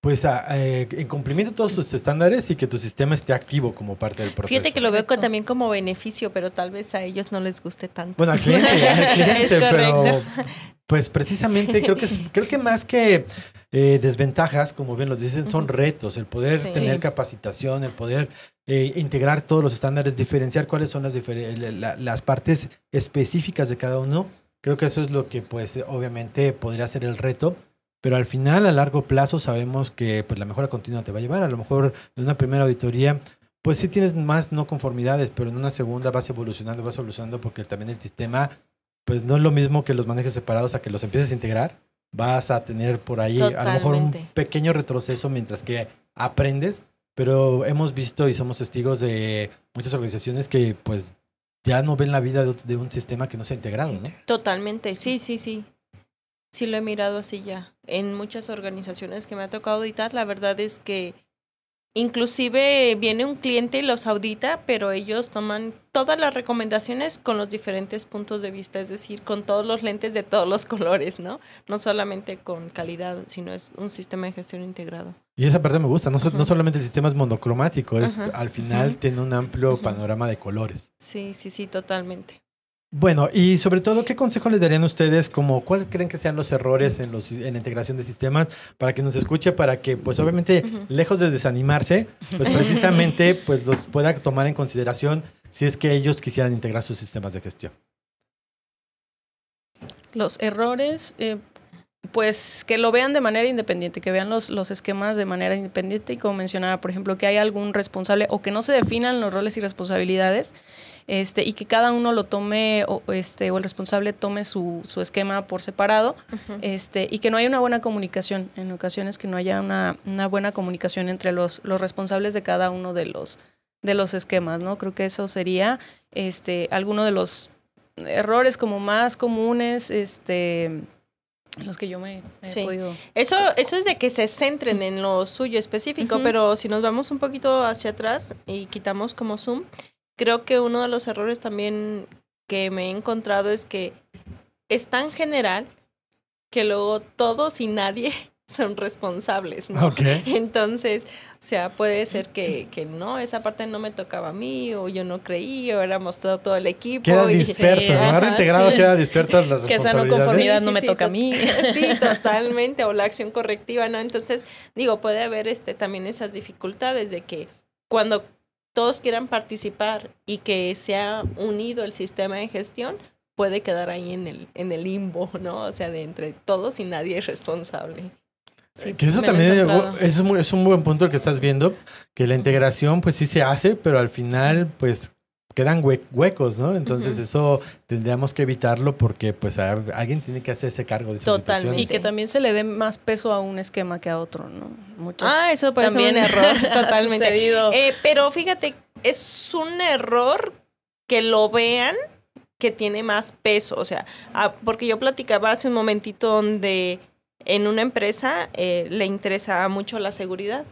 pues eh, en cumplimiento de todos tus estándares y que tu sistema esté activo como parte del proceso. Fíjate que lo veo también como beneficio, pero tal vez a ellos no les guste tanto. Bueno, al cliente, [LAUGHS] al cliente, pero pues precisamente creo que creo que más que eh, desventajas, como bien lo dicen, son retos, el poder tener capacitación, el poder eh, integrar todos los estándares, diferenciar cuáles son las, las partes específicas de cada uno. Creo que eso es lo que, pues, obviamente podría ser el reto. Pero al final, a largo plazo, sabemos que pues, la mejora continua te va a llevar. A lo mejor en una primera auditoría, pues sí tienes más no conformidades, pero en una segunda vas evolucionando, vas evolucionando porque también el sistema, pues no es lo mismo que los manejes separados a que los empieces a integrar vas a tener por ahí a lo mejor un pequeño retroceso mientras que aprendes, pero hemos visto y somos testigos de muchas organizaciones que pues ya no ven la vida de, un sistema que no se ha integrado, ¿no? Totalmente, sí, sí, sí. Sí lo he mirado así ya. En muchas organizaciones que me ha tocado auditar, la verdad es que Inclusive viene un cliente y los audita, pero ellos toman todas las recomendaciones con los diferentes puntos de vista, es decir, con todos los lentes de todos los [LAUGHS] colores, ¿no? No solamente con calidad, sino es un sistema de gestión integrado. Y esa parte me gusta, no, no solamente el sistema es monocromático, es al final tiene un amplio panorama de colores. Sí, sí, sí, totalmente. Bueno, y sobre todo, ¿qué consejo les darían ustedes como cuáles creen que sean los errores en, los, en la integración de sistemas para que nos escuche, para que, pues obviamente, lejos de desanimarse, pues [LAUGHS] precisamente pues los pueda tomar en consideración si es que ellos quisieran integrar sus sistemas de gestión? Los errores, eh, pues que lo vean de manera independiente, que vean los, los esquemas de manera independiente. Y como mencionaba, por ejemplo, que hay algún responsable o que no se definan los roles y responsabilidades este, y que cada uno lo tome o, este, o el responsable tome su, su esquema por separado este, y que no haya una buena comunicación, en ocasiones que no haya una, una buena comunicación entre los, los responsables de cada uno de los, de los esquemas, ¿no? Creo que eso sería este, alguno de los errores como más comunes, este, los que yo me, he podido. Eso, eso es de que se centren en lo suyo específico, pero si nos vamos un poquito hacia atrás y quitamos como zoom, creo que uno de los errores también que me he encontrado es que es tan general que luego todos y nadie [LAUGHS] son responsables, ¿no? [LAUGHS] Entonces, o sea, puede ser que, [CLEARS THROAT] que, no, esa parte no me tocaba a mí, o yo no creí, o éramos todo, todo el equipo. Queda disperso, ¿no? Ahora integrado queda dispersa las [LAUGHS] Que esa no conformidad no me toca a mí. Sí, totalmente, o la acción correctiva, ¿no? Entonces, digo, puede haber este también esas dificultades de que cuando todos quieran participar y que se ha unido el sistema de gestión, puede quedar ahí en el, en el limbo, [LAUGHS] ¿no? O sea, de entre todos y nadie es responsable. Sí, que eso también es, un, es un buen punto el que estás viendo, que la integración pues sí se hace, pero al final pues quedan huecos, ¿no? Entonces eso tendríamos que evitarlo porque pues alguien tiene que hacerse cargo de esa Totalmente. Y que también se le dé más peso a un esquema que a otro, ¿no? Muchos ah, eso puede ser un error, [LAUGHS] totalmente. Eh, pero fíjate, es un error que lo vean que tiene más peso, o sea, ah, porque yo platicaba hace un momentito donde en una empresa eh, le interesa mucho la seguridad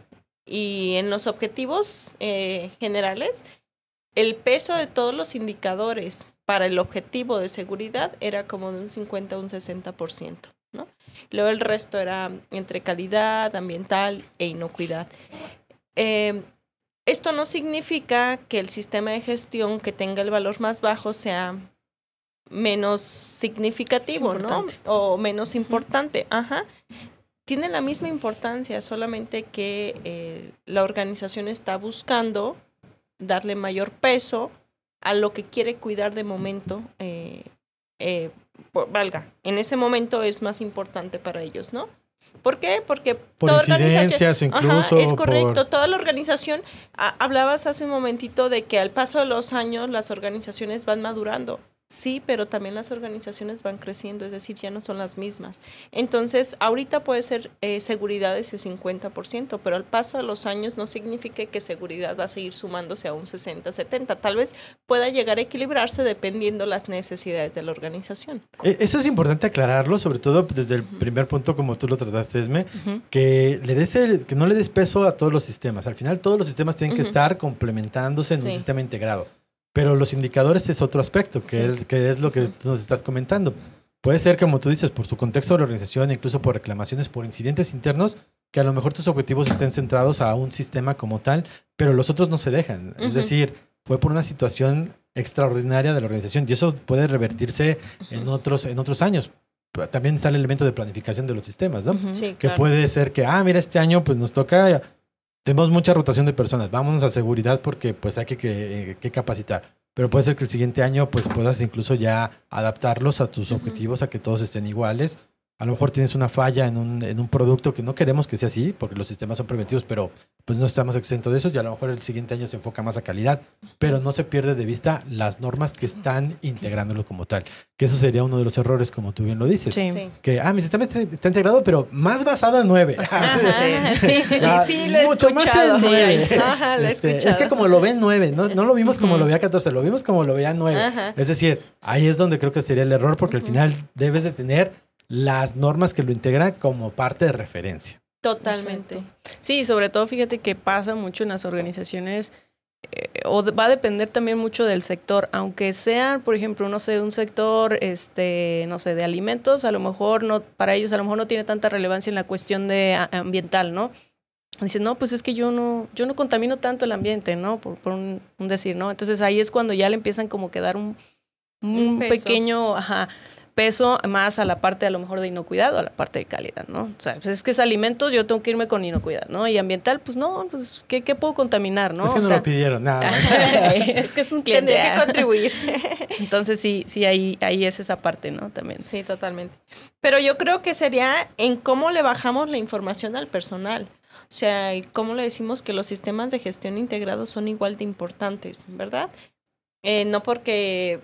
y en los objetivos eh, generales el peso de todos los indicadores para el objetivo de seguridad era como de un 50 a un 60%, ¿no? Luego el resto era entre calidad, ambiental e inocuidad. Em, esto no significa que el sistema de gestión que tenga el valor más bajo sea menos significativo, ¿no? O menos importante. Ajá. Tiene la misma importancia, solamente que eh, la organización está buscando darle mayor peso a lo que quiere cuidar de momento, eh, eh, valga, en ese momento es más importante para ellos, ¿no? ¿Por qué? Porque por toda incidencias incluso. es correcto. por- Toda la organización, a- hablabas hace un momentito de que al paso de los años las organizaciones van madurando. Sí, pero también las organizaciones van creciendo, es decir, ya no son las mismas. Entonces, ahorita puede ser eh, seguridad ese 50%, pero al paso de los años no significa que seguridad va a seguir sumándose a un 60, 70. Tal vez pueda llegar a equilibrarse dependiendo las necesidades de la organización. E- Eso es importante aclararlo, sobre todo desde el primer punto, como tú lo trataste, Esme, que, le des el- que no le des peso a todos los sistemas. Al final, todos los sistemas tienen que estar complementándose en un sistema integrado. Pero los indicadores es otro aspecto, que, Sí. es, que es lo que nos estás comentando. Puede ser, como tú dices, por su contexto de la organización, incluso por reclamaciones, por incidentes internos, que a lo mejor tus objetivos estén centrados a un sistema como tal, pero los otros no se dejan. Es Ujú. decir, fue por una situación extraordinaria de la organización y eso puede revertirse en otros, en otros años. También está el elemento de planificación de los sistemas, ¿no? Ujú. Sí, Que claro. puede ser que, ah, mira, este año pues nos toca, tenemos mucha rotación de personas, vámonos a seguridad porque pues hay que, que, que capacitar. Pero puede ser que el siguiente año pues puedas incluso ya adaptarlos a tus objetivos, a que todos estén iguales. A lo mejor tienes una falla en un, en un producto que no queremos que sea así, porque los sistemas son preventivos, pero pues no estamos exentos de eso y a lo mejor el siguiente año se enfoca más a calidad, pero no se pierde de vista las normas que están integrándolo como tal. Que eso sería uno de los errores, como tú bien lo dices. Sí. Sí. Que, ah, mi sistema está, está integrado, pero más basado en 9. Ajá, [LAUGHS] sí, sí, sí, Ah, sí, lo he mucho más en Sí, nueve. Ajá, lo he Este, es escuchado. que como lo ven 9, no, no lo vimos como Ujú. lo veía 14, lo vimos como lo veía 9. Ajá. Es decir, ahí es donde creo que sería el error, porque Ujú. al final debes de tener las normas que lo integran como parte de referencia. Totalmente. Sí, sobre todo fíjate que pasa mucho en las organizaciones eh, o va a depender también mucho del sector, aunque sean, por ejemplo, no sé, un sector, este, no sé, de alimentos, a lo mejor no, para ellos a lo mejor no tiene tanta relevancia en la cuestión de ambiental, ¿no? Dicen, no, pues es que yo no, yo no contamino tanto el ambiente, ¿no? Por, por un, un decir, ¿no? Entonces ahí es cuando ya le empiezan como que dar un, un Un pequeño, ajá, peso más a la parte a lo mejor de inocuidad o a la parte de calidad, ¿no? O sea, pues es que es alimentos, yo tengo que irme con inocuidad, ¿no? Y ambiental, pues no, pues ¿qué, qué puedo contaminar, no? es que O no sea, lo pidieron, nada. [LAUGHS] es que es un cliente. Tendría que ah. contribuir. [LAUGHS] Entonces sí, sí, ahí, ahí es esa parte, ¿no? También. Sí, totalmente. Pero yo creo que sería en cómo le bajamos la información al personal. O sea, cómo le decimos que los sistemas de gestión integrados son igual de importantes, ¿verdad? Eh, no porque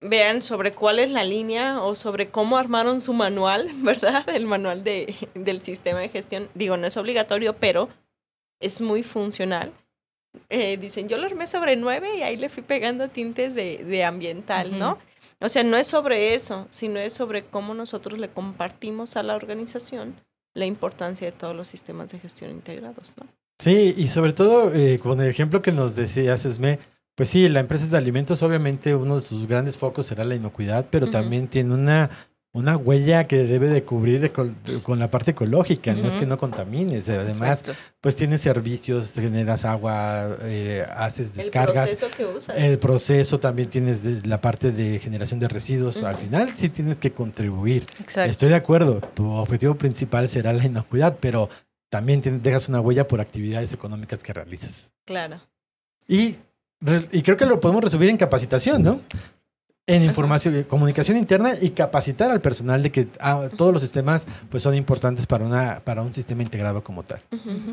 vean sobre cuál es la línea o sobre cómo armaron su manual, [LAUGHS] ¿verdad? El manual de, del sistema de gestión. Digo, no es obligatorio, pero es muy funcional. Eh, dicen, yo lo armé sobre nueve y ahí le fui pegando tintes de, de ambiental, Ujú. ¿no? O sea, no es sobre eso, sino es sobre cómo nosotros le compartimos a la organización la importancia de todos los sistemas de gestión integrados, ¿no? Sí, y sobre todo eh, con el ejemplo que nos decías, Esme, pues sí, la empresa de alimentos, obviamente uno de sus grandes focos será la inocuidad, pero también tiene una, una huella que debe de cubrir de con, la parte ecológica, no es que no contamines, además, Exacto. pues tienes servicios, generas agua, eh, haces descargas. El proceso que usas. El proceso también tienes de la parte de generación de residuos. Al final sí tienes que contribuir. Exacto. Estoy de acuerdo. Tu objetivo principal será la inocuidad, pero también tienes- dejas una huella por actividades económicas que realizas. Claro. Y, y creo que lo podemos resumir en capacitación, ¿no? En información, comunicación interna y capacitar al personal de que ah, todos los sistemas pues son importantes para, una, para un sistema integrado como tal.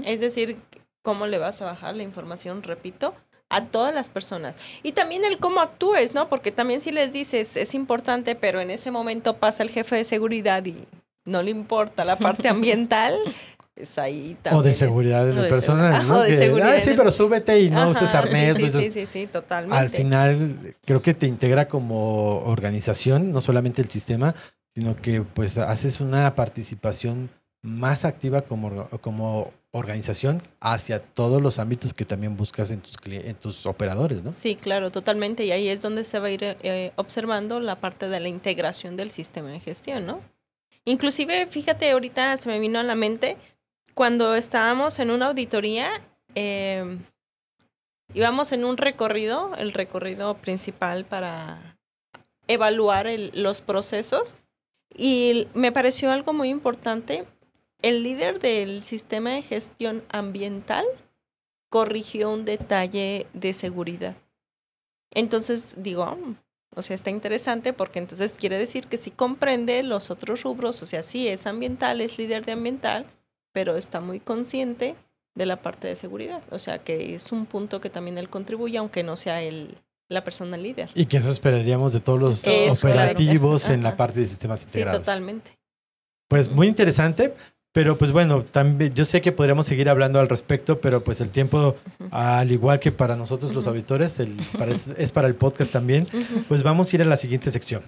Es decir, cómo le vas a bajar la información, repito, a todas las personas. Y también el cómo actúes, ¿no? Porque también si les dices es importante, pero en ese momento pasa el jefe de seguridad y no le importa la parte [LAUGHS] ambiental, pues ahí también. O de seguridad de [LAUGHS] seguridad "Ah, sí, pero súbete y no Ajá, uses arnés. Sí, sí, uses- sí, sí, sí, totalmente. Al final, creo que te integra como organización, no solamente el sistema, sino que pues haces una participación más activa como, como organización hacia todos los ámbitos que también buscas en tus, en tus operadores, ¿no? Sí, claro, totalmente. Y ahí es donde se va a ir eh, observando la parte de la integración del sistema de gestión, ¿no? Inclusive, fíjate, ahorita se me vino a la mente, cuando estábamos en una auditoría, eh, íbamos en un recorrido, el recorrido principal para evaluar el- los procesos, y me pareció algo muy importante. El líder del sistema de gestión ambiental corrigió un detalle de seguridad. Entonces digo, "Mm, O sea, está interesante porque entonces quiere decir que sí comprende los otros rubros, o sea, sí es ambiental, es líder de ambiental, pero está muy consciente de la parte de seguridad. O sea, que es un punto que también él contribuye, aunque no sea el, la persona líder. Y que eso esperaríamos de todos los operativos en la parte de sistemas integrados. Sí, totalmente. Pues muy interesante. Pero pues bueno, también yo sé que podríamos seguir hablando al respecto, pero pues el tiempo, al igual que para nosotros los auditores, [LAUGHS] es para el podcast también, pues vamos a ir a la siguiente sección.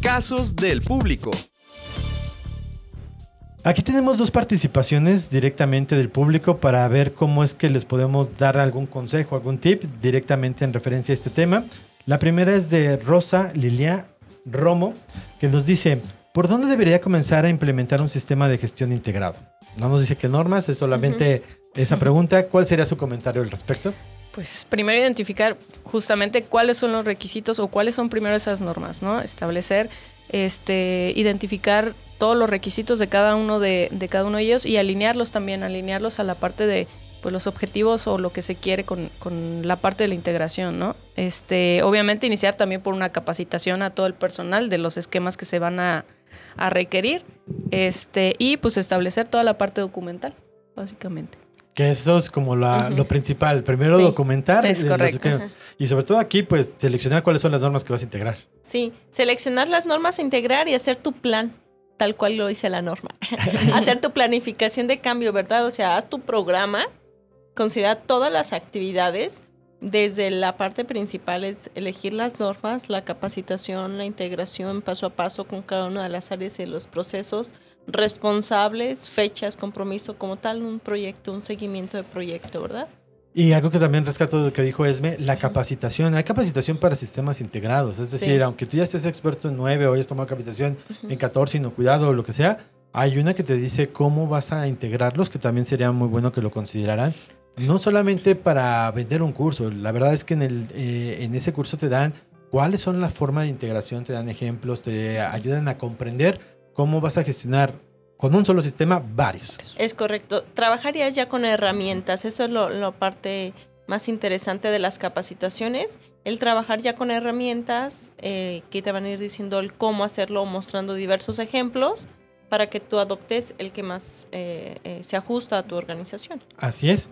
Casos del público. Aquí tenemos dos participaciones directamente del público para ver cómo es que les podemos dar algún consejo, algún tip directamente en referencia a este tema. La primera es de Rosa Lilia Romo, que nos dice, ¿por dónde debería comenzar a implementar un sistema de gestión integrado? No nos dice qué normas, es solamente esa pregunta. ¿Cuál sería su comentario al respecto? Pues primero identificar justamente cuáles son los requisitos o cuáles son primero esas normas, ¿no? Establecer, este, identificar todos los requisitos de cada uno de, cada uno de ellos y alinearlos también, alinearlos a la parte de pues, los objetivos o lo que se quiere con, la parte de la integración, ¿no? Este, obviamente iniciar también por una capacitación a todo el personal de los esquemas que se van a, requerir este, y pues establecer toda la parte documental, básicamente. Que eso es como lo principal. Primero documentar. Es correcto. y sobre todo aquí, pues seleccionar cuáles son las normas que vas a integrar. Sí, seleccionar las normas a integrar y hacer tu plan tal cual lo dice la norma. [LAUGHS] Hacer tu planificación de cambio, ¿verdad? O sea, haz tu programa, considera todas las actividades. Desde la parte principal es elegir las normas, la capacitación, la integración paso a paso con cada una de las áreas de los procesos, responsables, fechas, compromiso, como tal, un proyecto, un seguimiento de proyecto, ¿verdad? Y algo que también rescato de lo que dijo Esme, la capacitación. Hay capacitación para sistemas integrados. Es decir, aunque tú ya estés experto en 9 o hayas tomado capacitación en 14 y no cuidado o lo que sea, hay una que te dice cómo vas a integrarlos, que también sería muy bueno que lo consideraran. No solamente para vender un curso, la verdad es que en, el, eh, en ese curso te dan cuáles son las formas de integración, te dan ejemplos, te ayudan a comprender cómo vas a gestionar con un solo sistema, varios. Es correcto. Trabajarías ya con herramientas. Eso es lo, parte más interesante de las capacitaciones. El trabajar ya con herramientas eh, que te van a ir diciendo el cómo hacerlo, mostrando diversos ejemplos para que tú adoptes el que más eh, eh, se ajusta a tu organización. Así es.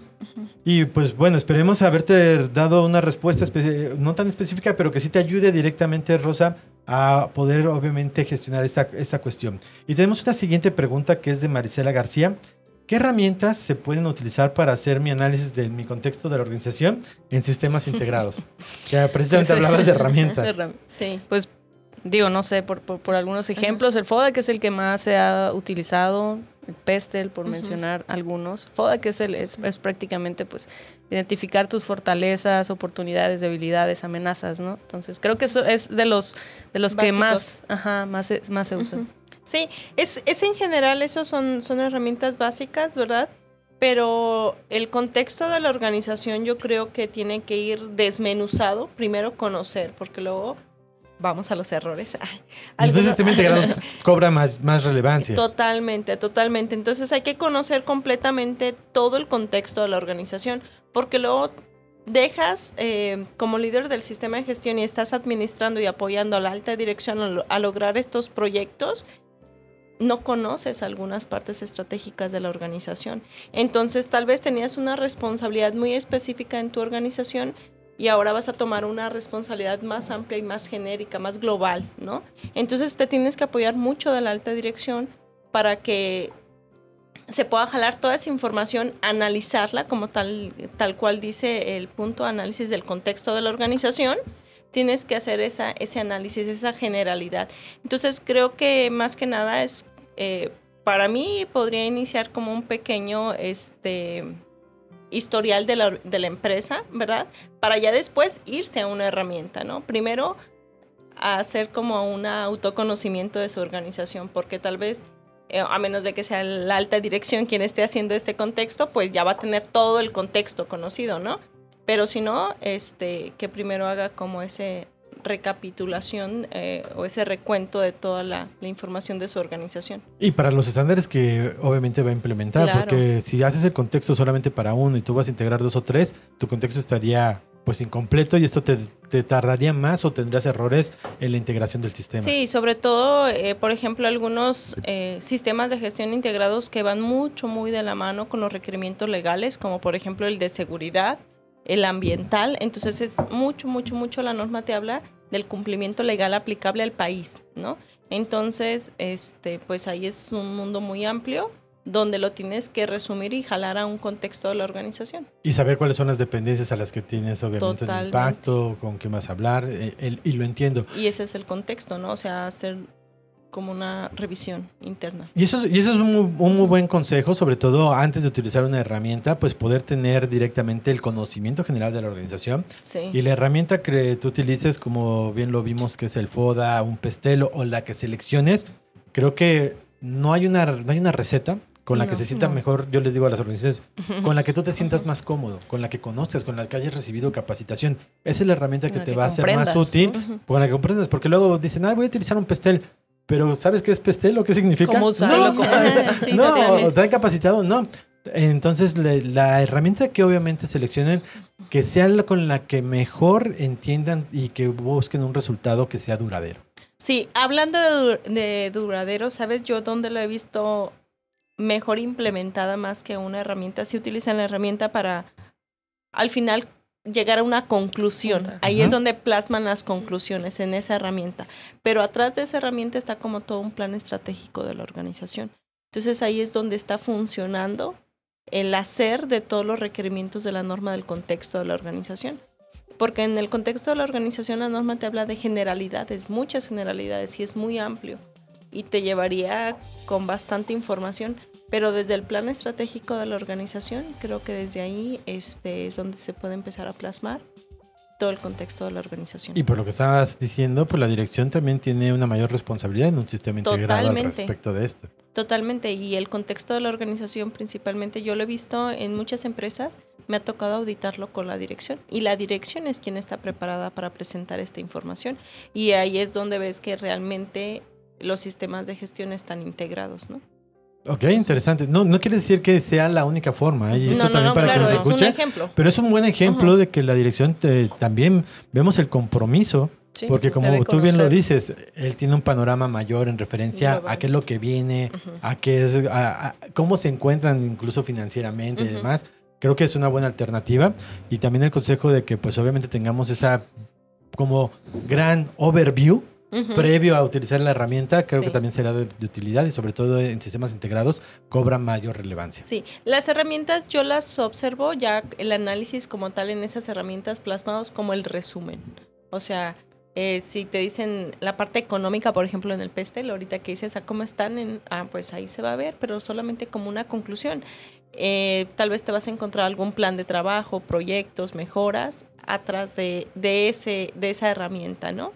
Y pues bueno, esperemos haberte dado una respuesta no tan específica, pero que sí te ayude directamente, Rosa, a poder obviamente gestionar esta, esta cuestión. Y tenemos una siguiente pregunta que es de Marisela García. ¿Qué herramientas se pueden utilizar para hacer mi análisis de mi contexto de la organización en sistemas integrados? [LAUGHS] que precisamente hablabas de herramientas. Sí, pues digo, no sé, por, por, algunos ejemplos, el FODA, que es el que más se ha utilizado, el PESTEL, por mencionar algunos. FODA, que es, el, es, prácticamente pues identificar tus fortalezas, oportunidades, debilidades, amenazas, ¿no? Entonces, creo que eso es de los, de los que más, ajá, más, más se usan. Sí, es, es en general, esos son, son herramientas básicas, ¿verdad? Pero el contexto de la organización yo creo que tiene que ir desmenuzado, primero conocer, porque luego vamos a los errores. [LAUGHS] Entonces sistema integrado [LAUGHS] cobra más, más relevancia. Totalmente, totalmente. Entonces hay que conocer completamente todo el contexto de la organización, porque luego dejas eh, como líder del sistema de gestión y estás administrando y apoyando a la alta dirección a, lograr estos proyectos, no conoces algunas partes estratégicas de la organización. Entonces tal vez tenías una responsabilidad muy específica en tu organización y ahora vas a tomar una responsabilidad más amplia y más genérica, más global, ¿no? Entonces te tienes que apoyar mucho de la alta dirección para que se pueda jalar toda esa información, analizarla como tal, tal cual dice el punto análisis del contexto de la organización. Tienes que hacer esa, ese análisis, esa generalidad. Entonces creo que más que nada es, eh, para mí podría iniciar como un pequeño, este, historial de la, de la empresa, ¿verdad? Para ya después irse a una herramienta, ¿no? Primero a hacer como un autoconocimiento de su organización, porque tal vez, eh, a menos de que sea la alta dirección quien esté haciendo este contexto, pues ya va a tener todo el contexto conocido, ¿no? Pero si no, este, que primero haga como ese recapitulación eh, o ese recuento de toda la, información de su organización. Y para los estándares que obviamente va a implementar, porque si haces el contexto solamente para uno y tú vas a integrar dos o tres, tu contexto estaría pues incompleto y esto te, te, tardaría más o tendrías errores en la integración del sistema. Sí, sobre todo, eh, por ejemplo, algunos eh, sistemas de gestión integrados que van mucho, muy de la mano con los requerimientos legales, como por ejemplo el de seguridad, el ambiental. Entonces es mucho, mucho, mucho la norma te habla del cumplimiento legal aplicable al país, ¿no? Entonces, este, pues ahí es un mundo muy amplio donde lo tienes que resumir y jalar a un contexto de la organización. Y saber cuáles son las dependencias a las que tienes, obviamente, el impacto, con quién vas a hablar, eh, y lo entiendo. Y ese es el contexto, ¿no? O sea, hacer como una revisión interna. Y eso, y eso es un muy, buen consejo, sobre todo antes de utilizar una herramienta, pues poder tener directamente el conocimiento general de la organización. Sí. Y la herramienta que tú utilices, como bien lo vimos, que es el FODA, un Pestelo o la que selecciones, creo que no hay una, no hay una receta con la que se sienta mejor, yo les digo a las organizaciones, con la que tú te sientas más cómodo, con la que conozcas, con la que hayas recibido capacitación. Esa es la herramienta que te va a ser más útil, con la que comprendas, porque luego dicen, ah, voy a utilizar un pestel. Pero ¿sabes qué es pestel o qué significa? ¿Cómo usarlo? [LAUGHS] No, no, ¿están capacitado? No. Entonces, la, herramienta que obviamente seleccionen, que sea la con la que mejor entiendan y que busquen un resultado que sea duradero. Sí, hablando de, de duradero, ¿sabes yo dónde lo he visto mejor implementada más que una herramienta. Si utilizan la herramienta para al final llegar a una conclusión. Ahí es donde plasman las conclusiones en esa herramienta. Pero atrás de esa herramienta está como todo un plan estratégico de la organización. Entonces ahí es donde está funcionando el hacer de todos los requerimientos de la norma del contexto de la organización. Porque en el contexto de la organización la norma te habla de generalidades, muchas generalidades y es muy amplio y te llevaría con bastante información, pero desde el plan estratégico de la organización, creo que desde ahí este, es donde se puede empezar a plasmar todo el contexto de la organización. Y por lo que estabas diciendo, pues la dirección también tiene una mayor responsabilidad en un sistema integrado al respecto de esto. Totalmente, y el contexto de la organización principalmente, yo lo he visto en muchas empresas, me ha tocado auditarlo con la dirección y la dirección es quien está preparada para presentar esta información y ahí es donde ves que realmente los sistemas de gestión están integrados, ¿no? Ok, interesante. No, no quiere decir que sea la única forma. ¿eh? Y eso también para que nos escuche. ejemplo. Pero es un buen ejemplo de que la dirección también vemos el compromiso. porque como tú bien lo dices, él tiene un panorama mayor en referencia a qué es lo que viene, a qué es, a, cómo se encuentran incluso financieramente y demás. Creo que es una buena alternativa. Y también el consejo de que pues obviamente tengamos esa como gran overview previo a utilizar la herramienta, creo que también será de, utilidad y sobre todo en sistemas integrados cobra mayor relevancia. Sí, las herramientas yo las observo ya el análisis como tal en esas herramientas plasmados como el resumen. O sea, eh, si te dicen la parte económica, por ejemplo, en el PESTEL, ahorita que dices, ¿a cómo están? En, ah, pues ahí se va a ver, pero solamente como una conclusión. Eh, tal vez te vas a encontrar algún plan de trabajo, proyectos, mejoras atrás de, de, ese, de esa herramienta, ¿no?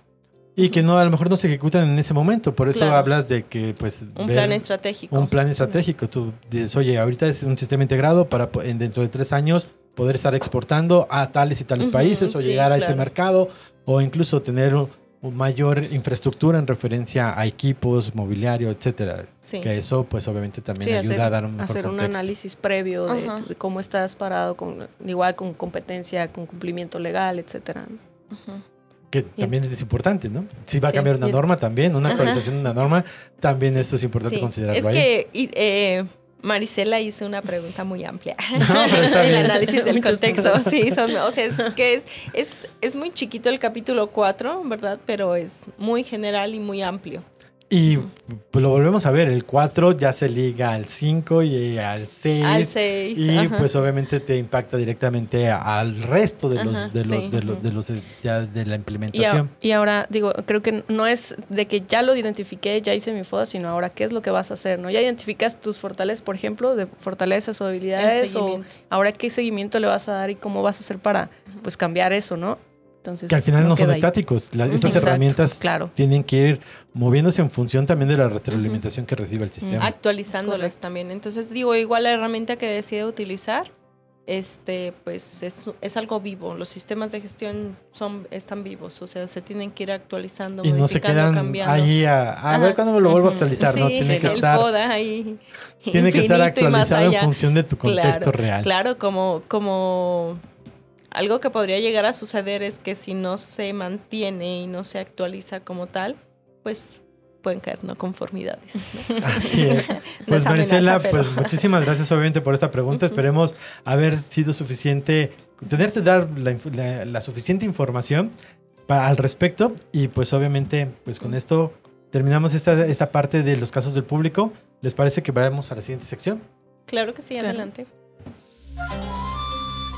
Y que no, a lo mejor no se ejecutan en ese momento. Por eso hablas de que, pues. Un plan estratégico. Un plan estratégico. Tú dices, oye, ahorita es un sistema integrado para dentro de tres años poder estar exportando a tales y tales países o llegar a este mercado o incluso tener un, mayor infraestructura en referencia a equipos, mobiliario, etcétera. Que eso, pues, obviamente también ayuda a dar un mejor Hacer un análisis previo de, cómo estás parado, con, igual con competencia, con cumplimiento legal, etcétera. Que también es importante, ¿no? Si va a cambiar una norma también, una actualización de una norma, también eso es importante considerarlo. Es que eh, Marisela hizo una pregunta muy amplia. [LAUGHS] No, [LAUGHS] el análisis del contexto. Sí, o sea, es que es, es, es muy chiquito el capítulo 4, ¿verdad? Pero es muy general y muy amplio. Y pues lo volvemos a ver, el 4 ya se liga al 5 y al 6. Al 6. Y pues obviamente te impacta directamente al resto de los, de, los, de, los, de los, ya de la implementación. Y, ahora, digo, creo que no es de que ya lo identifiqué, ya hice mi foda, sino ahora qué es lo que vas a hacer, ¿no? Ya identificas tus fortalezas, por ejemplo, de fortalezas o habilidades, o ahora qué seguimiento le vas a dar y cómo vas a hacer para, pues, cambiar eso, ¿no? Que al final no, son estáticos. estas herramientas tienen que ir moviéndose en función también de la retroalimentación que recibe el sistema. Actualizándolas también. Entonces, digo, igual la herramienta que decide utilizar, este, pues es, es, algo vivo. Los sistemas de gestión son, están vivos, o sea, se tienen que ir actualizando, y no se quedan ahí a, ver cuándo me lo vuelvo a actualizar, ¿no? Tiene que estar, ahí tiene que estar actualizado en función de tu contexto real. Claro, como, como algo que podría llegar a suceder es que si no se mantiene y no se actualiza como tal, pues pueden caer no conformidades. [LAUGHS] Así es. Pues Maricela, pues muchísimas gracias obviamente por esta pregunta. Esperemos haber sido suficiente, tenerte dar la, suficiente información para, al respecto y pues obviamente pues con esto terminamos esta, esta parte de los casos del público. ¿Les parece que vayamos a la siguiente sección? Claro que sí, adelante.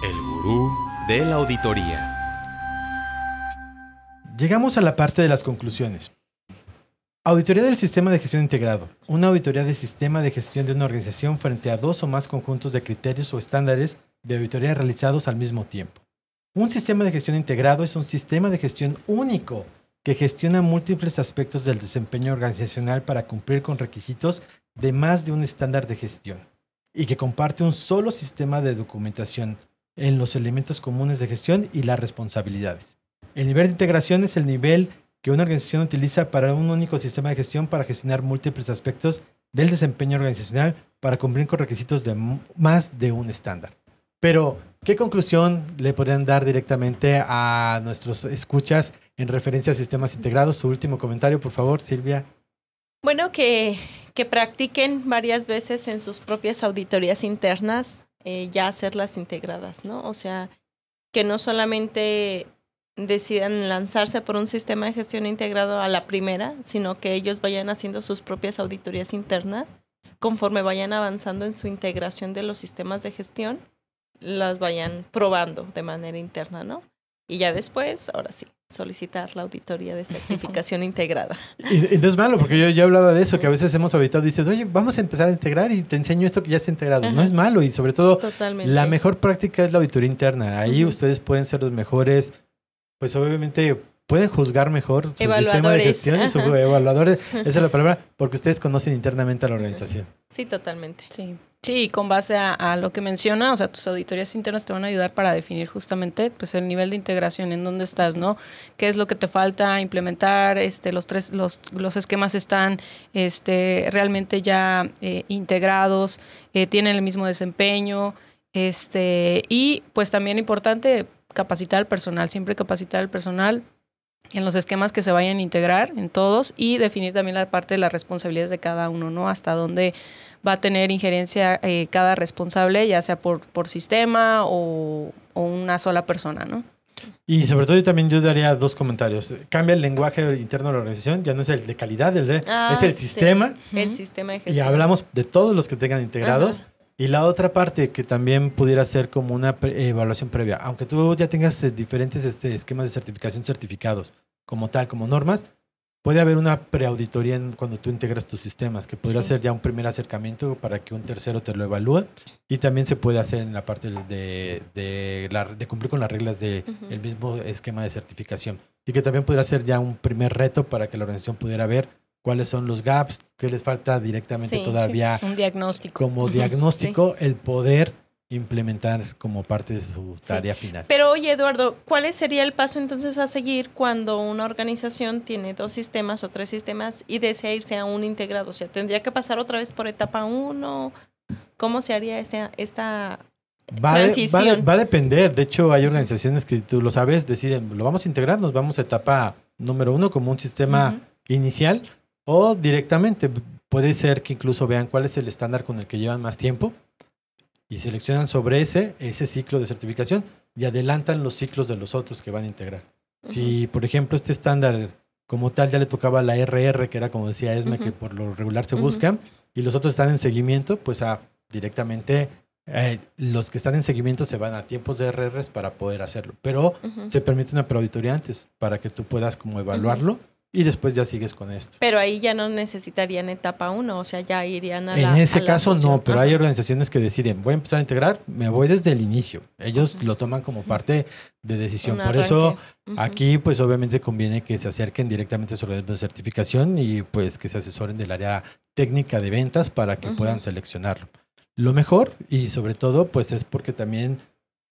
El gurú de la auditoría. Llegamos a la parte de las conclusiones. Auditoría del sistema de gestión integrado. Una auditoría del sistema de gestión de una organización frente a dos o más conjuntos de criterios o estándares de auditoría realizados al mismo tiempo. Un sistema de gestión integrado es un sistema de gestión único que gestiona múltiples aspectos del desempeño organizacional para cumplir con requisitos de más de un estándar de gestión y que comparte un solo sistema de documentación en los elementos comunes de gestión y las responsabilidades. El nivel de integración es el nivel que una organización utiliza para un único sistema de gestión para gestionar múltiples aspectos del desempeño organizacional para cumplir con requisitos de más de un estándar. Pero, ¿qué conclusión le podrían dar directamente a nuestros escuchas en referencia a sistemas integrados? Su último comentario, por favor, Silvia. Bueno, que, que practiquen varias veces en sus propias auditorías internas eh, ya hacerlas integradas, ¿no? O sea, que no solamente decidan lanzarse por un sistema de gestión integrado a la primera, sino que ellos vayan haciendo sus propias auditorías internas conforme vayan avanzando en su integración de los sistemas de gestión, las vayan probando de manera interna, ¿no? Y ya después, ahora sí, solicitar la auditoría de certificación [LAUGHS] integrada. Y, no es malo, porque yo ya hablaba de eso, que a veces hemos auditado y dices, oye, vamos a empezar a integrar y te enseño esto que ya está integrado. No es malo y sobre todo la mejor práctica es la auditoría interna. Ahí ustedes pueden ser los mejores, pues obviamente pueden juzgar mejor su sistema de gestión y sus evaluadores, esa es la [LAUGHS] palabra, porque ustedes conocen internamente a la organización. Sí, totalmente. Sí. Sí, con base a, lo que menciona, o sea, tus auditorías internas te van a ayudar para definir justamente pues el nivel de integración, en dónde estás, ¿no? ¿Qué es lo que te falta implementar? Este, los tres, los, los esquemas están este, realmente ya eh, integrados, eh, tienen el mismo desempeño, este, y pues también importante capacitar al personal, siempre capacitar al personal en los esquemas que se vayan a integrar en todos y definir también la parte de las responsabilidades de cada uno, ¿no? Hasta dónde va a tener injerencia eh, cada responsable, ya sea por, por sistema o, una sola persona, ¿no? Y sobre todo yo también yo daría dos comentarios. Cambia el lenguaje interno de la organización, ya no es el de calidad, el de, ah, es el sistema. El sistema de gestión. Y hablamos de todos los que tengan integrados. Y la otra parte que también pudiera ser como una evaluación previa, aunque tú ya tengas eh, diferentes este, esquemas de certificación certificados como tal, como normas, puede haber una preauditoría cuando tú integras tus sistemas, que podría ser ya un primer acercamiento para que un tercero te lo evalúe. Y también se puede hacer en la parte de, de, cumplir con las reglas del mismo esquema de certificación. Y que también podría ser ya un primer reto para que la organización pudiera ver cuáles son los gaps, qué les falta directamente todavía. Un diagnóstico. Como diagnóstico, el poder implementar como parte de su tarea final. Pero oye, Eduardo, ¿cuál sería el paso entonces a seguir cuando una organización tiene dos sistemas o tres sistemas y desea irse a un integrado? O sea, ¿tendría que pasar otra vez por etapa uno? ¿Cómo se haría esta, esta va va, a depender. De hecho, hay organizaciones que tú lo sabes, deciden, lo vamos a integrar, nos vamos a etapa número uno como un sistema inicial o directamente puede ser que incluso vean cuál es el estándar con el que llevan más tiempo y seleccionan sobre ese, ese ciclo de certificación y adelantan los ciclos de los otros que van a integrar. Si, por ejemplo, este estándar como tal ya le tocaba la RR, que era como decía Esme, que por lo regular se buscan, y los otros están en seguimiento, pues a, directamente eh, los que están en seguimiento se van a tiempos de RRs para poder hacerlo. Pero se permite una preauditoría antes para que tú puedas como evaluarlo y después ya sigues con esto. Pero ahí ya no necesitarían etapa 1, o sea, ya irían a En ese caso no, pero hay organizaciones que deciden, voy a empezar a integrar, me voy desde el inicio. Ellos lo toman como parte de decisión. Por eso aquí pues obviamente conviene que se acerquen directamente a su red de certificación y pues que se asesoren del área técnica de ventas para que puedan seleccionarlo. Lo mejor y sobre todo pues es porque también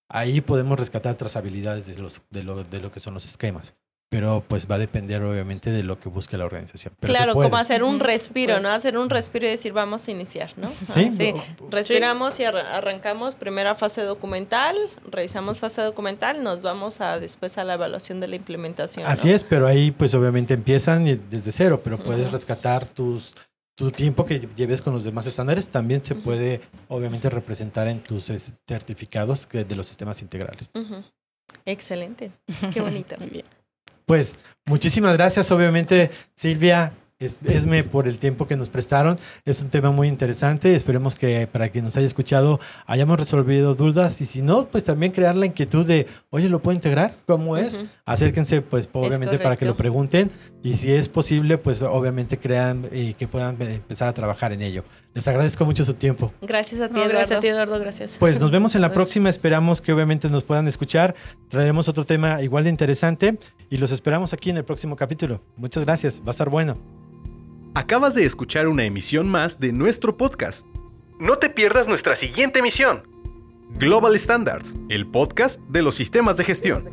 ahí podemos rescatar trazabilidades de, los, de, lo, de lo que son los esquemas pero pues va a depender obviamente de lo que busque la organización. claro, como hacer un respiro, ¿no? Hacer un respiro y decir, vamos a iniciar, ¿no? Sí. sí. Respiramos y arrancamos primera fase documental, revisamos fase documental, nos vamos a después a la evaluación de la implementación. Así es, pero ahí pues obviamente empiezan desde cero, pero puedes rescatar tus tu tiempo que lleves con los demás estándares también se puede obviamente representar en tus certificados de los sistemas integrales. Excelente, [LAUGHS] qué bonito. Pues muchísimas gracias, obviamente, Silvia, Esme por el tiempo que nos prestaron. Es un tema muy interesante. Esperemos que para quien nos haya escuchado hayamos resolvido dudas y si no, pues también crear la inquietud de, oye, ¿lo puedo integrar? ¿Cómo es? Acérquense, pues obviamente para que lo pregunten y si es posible, pues obviamente crean y que puedan empezar a trabajar en ello. Les agradezco mucho su tiempo. Gracias a ti, Gracias a ti, Eduardo. Gracias. Pues nos vemos en la [LAUGHS] próxima. Esperamos que obviamente nos puedan escuchar. Traeremos otro tema igual de interesante y los esperamos aquí en el próximo capítulo. Muchas gracias. Va a estar bueno. Acabas de escuchar una emisión más de nuestro podcast. No te pierdas nuestra siguiente emisión. Global Standards, el podcast de los sistemas de gestión.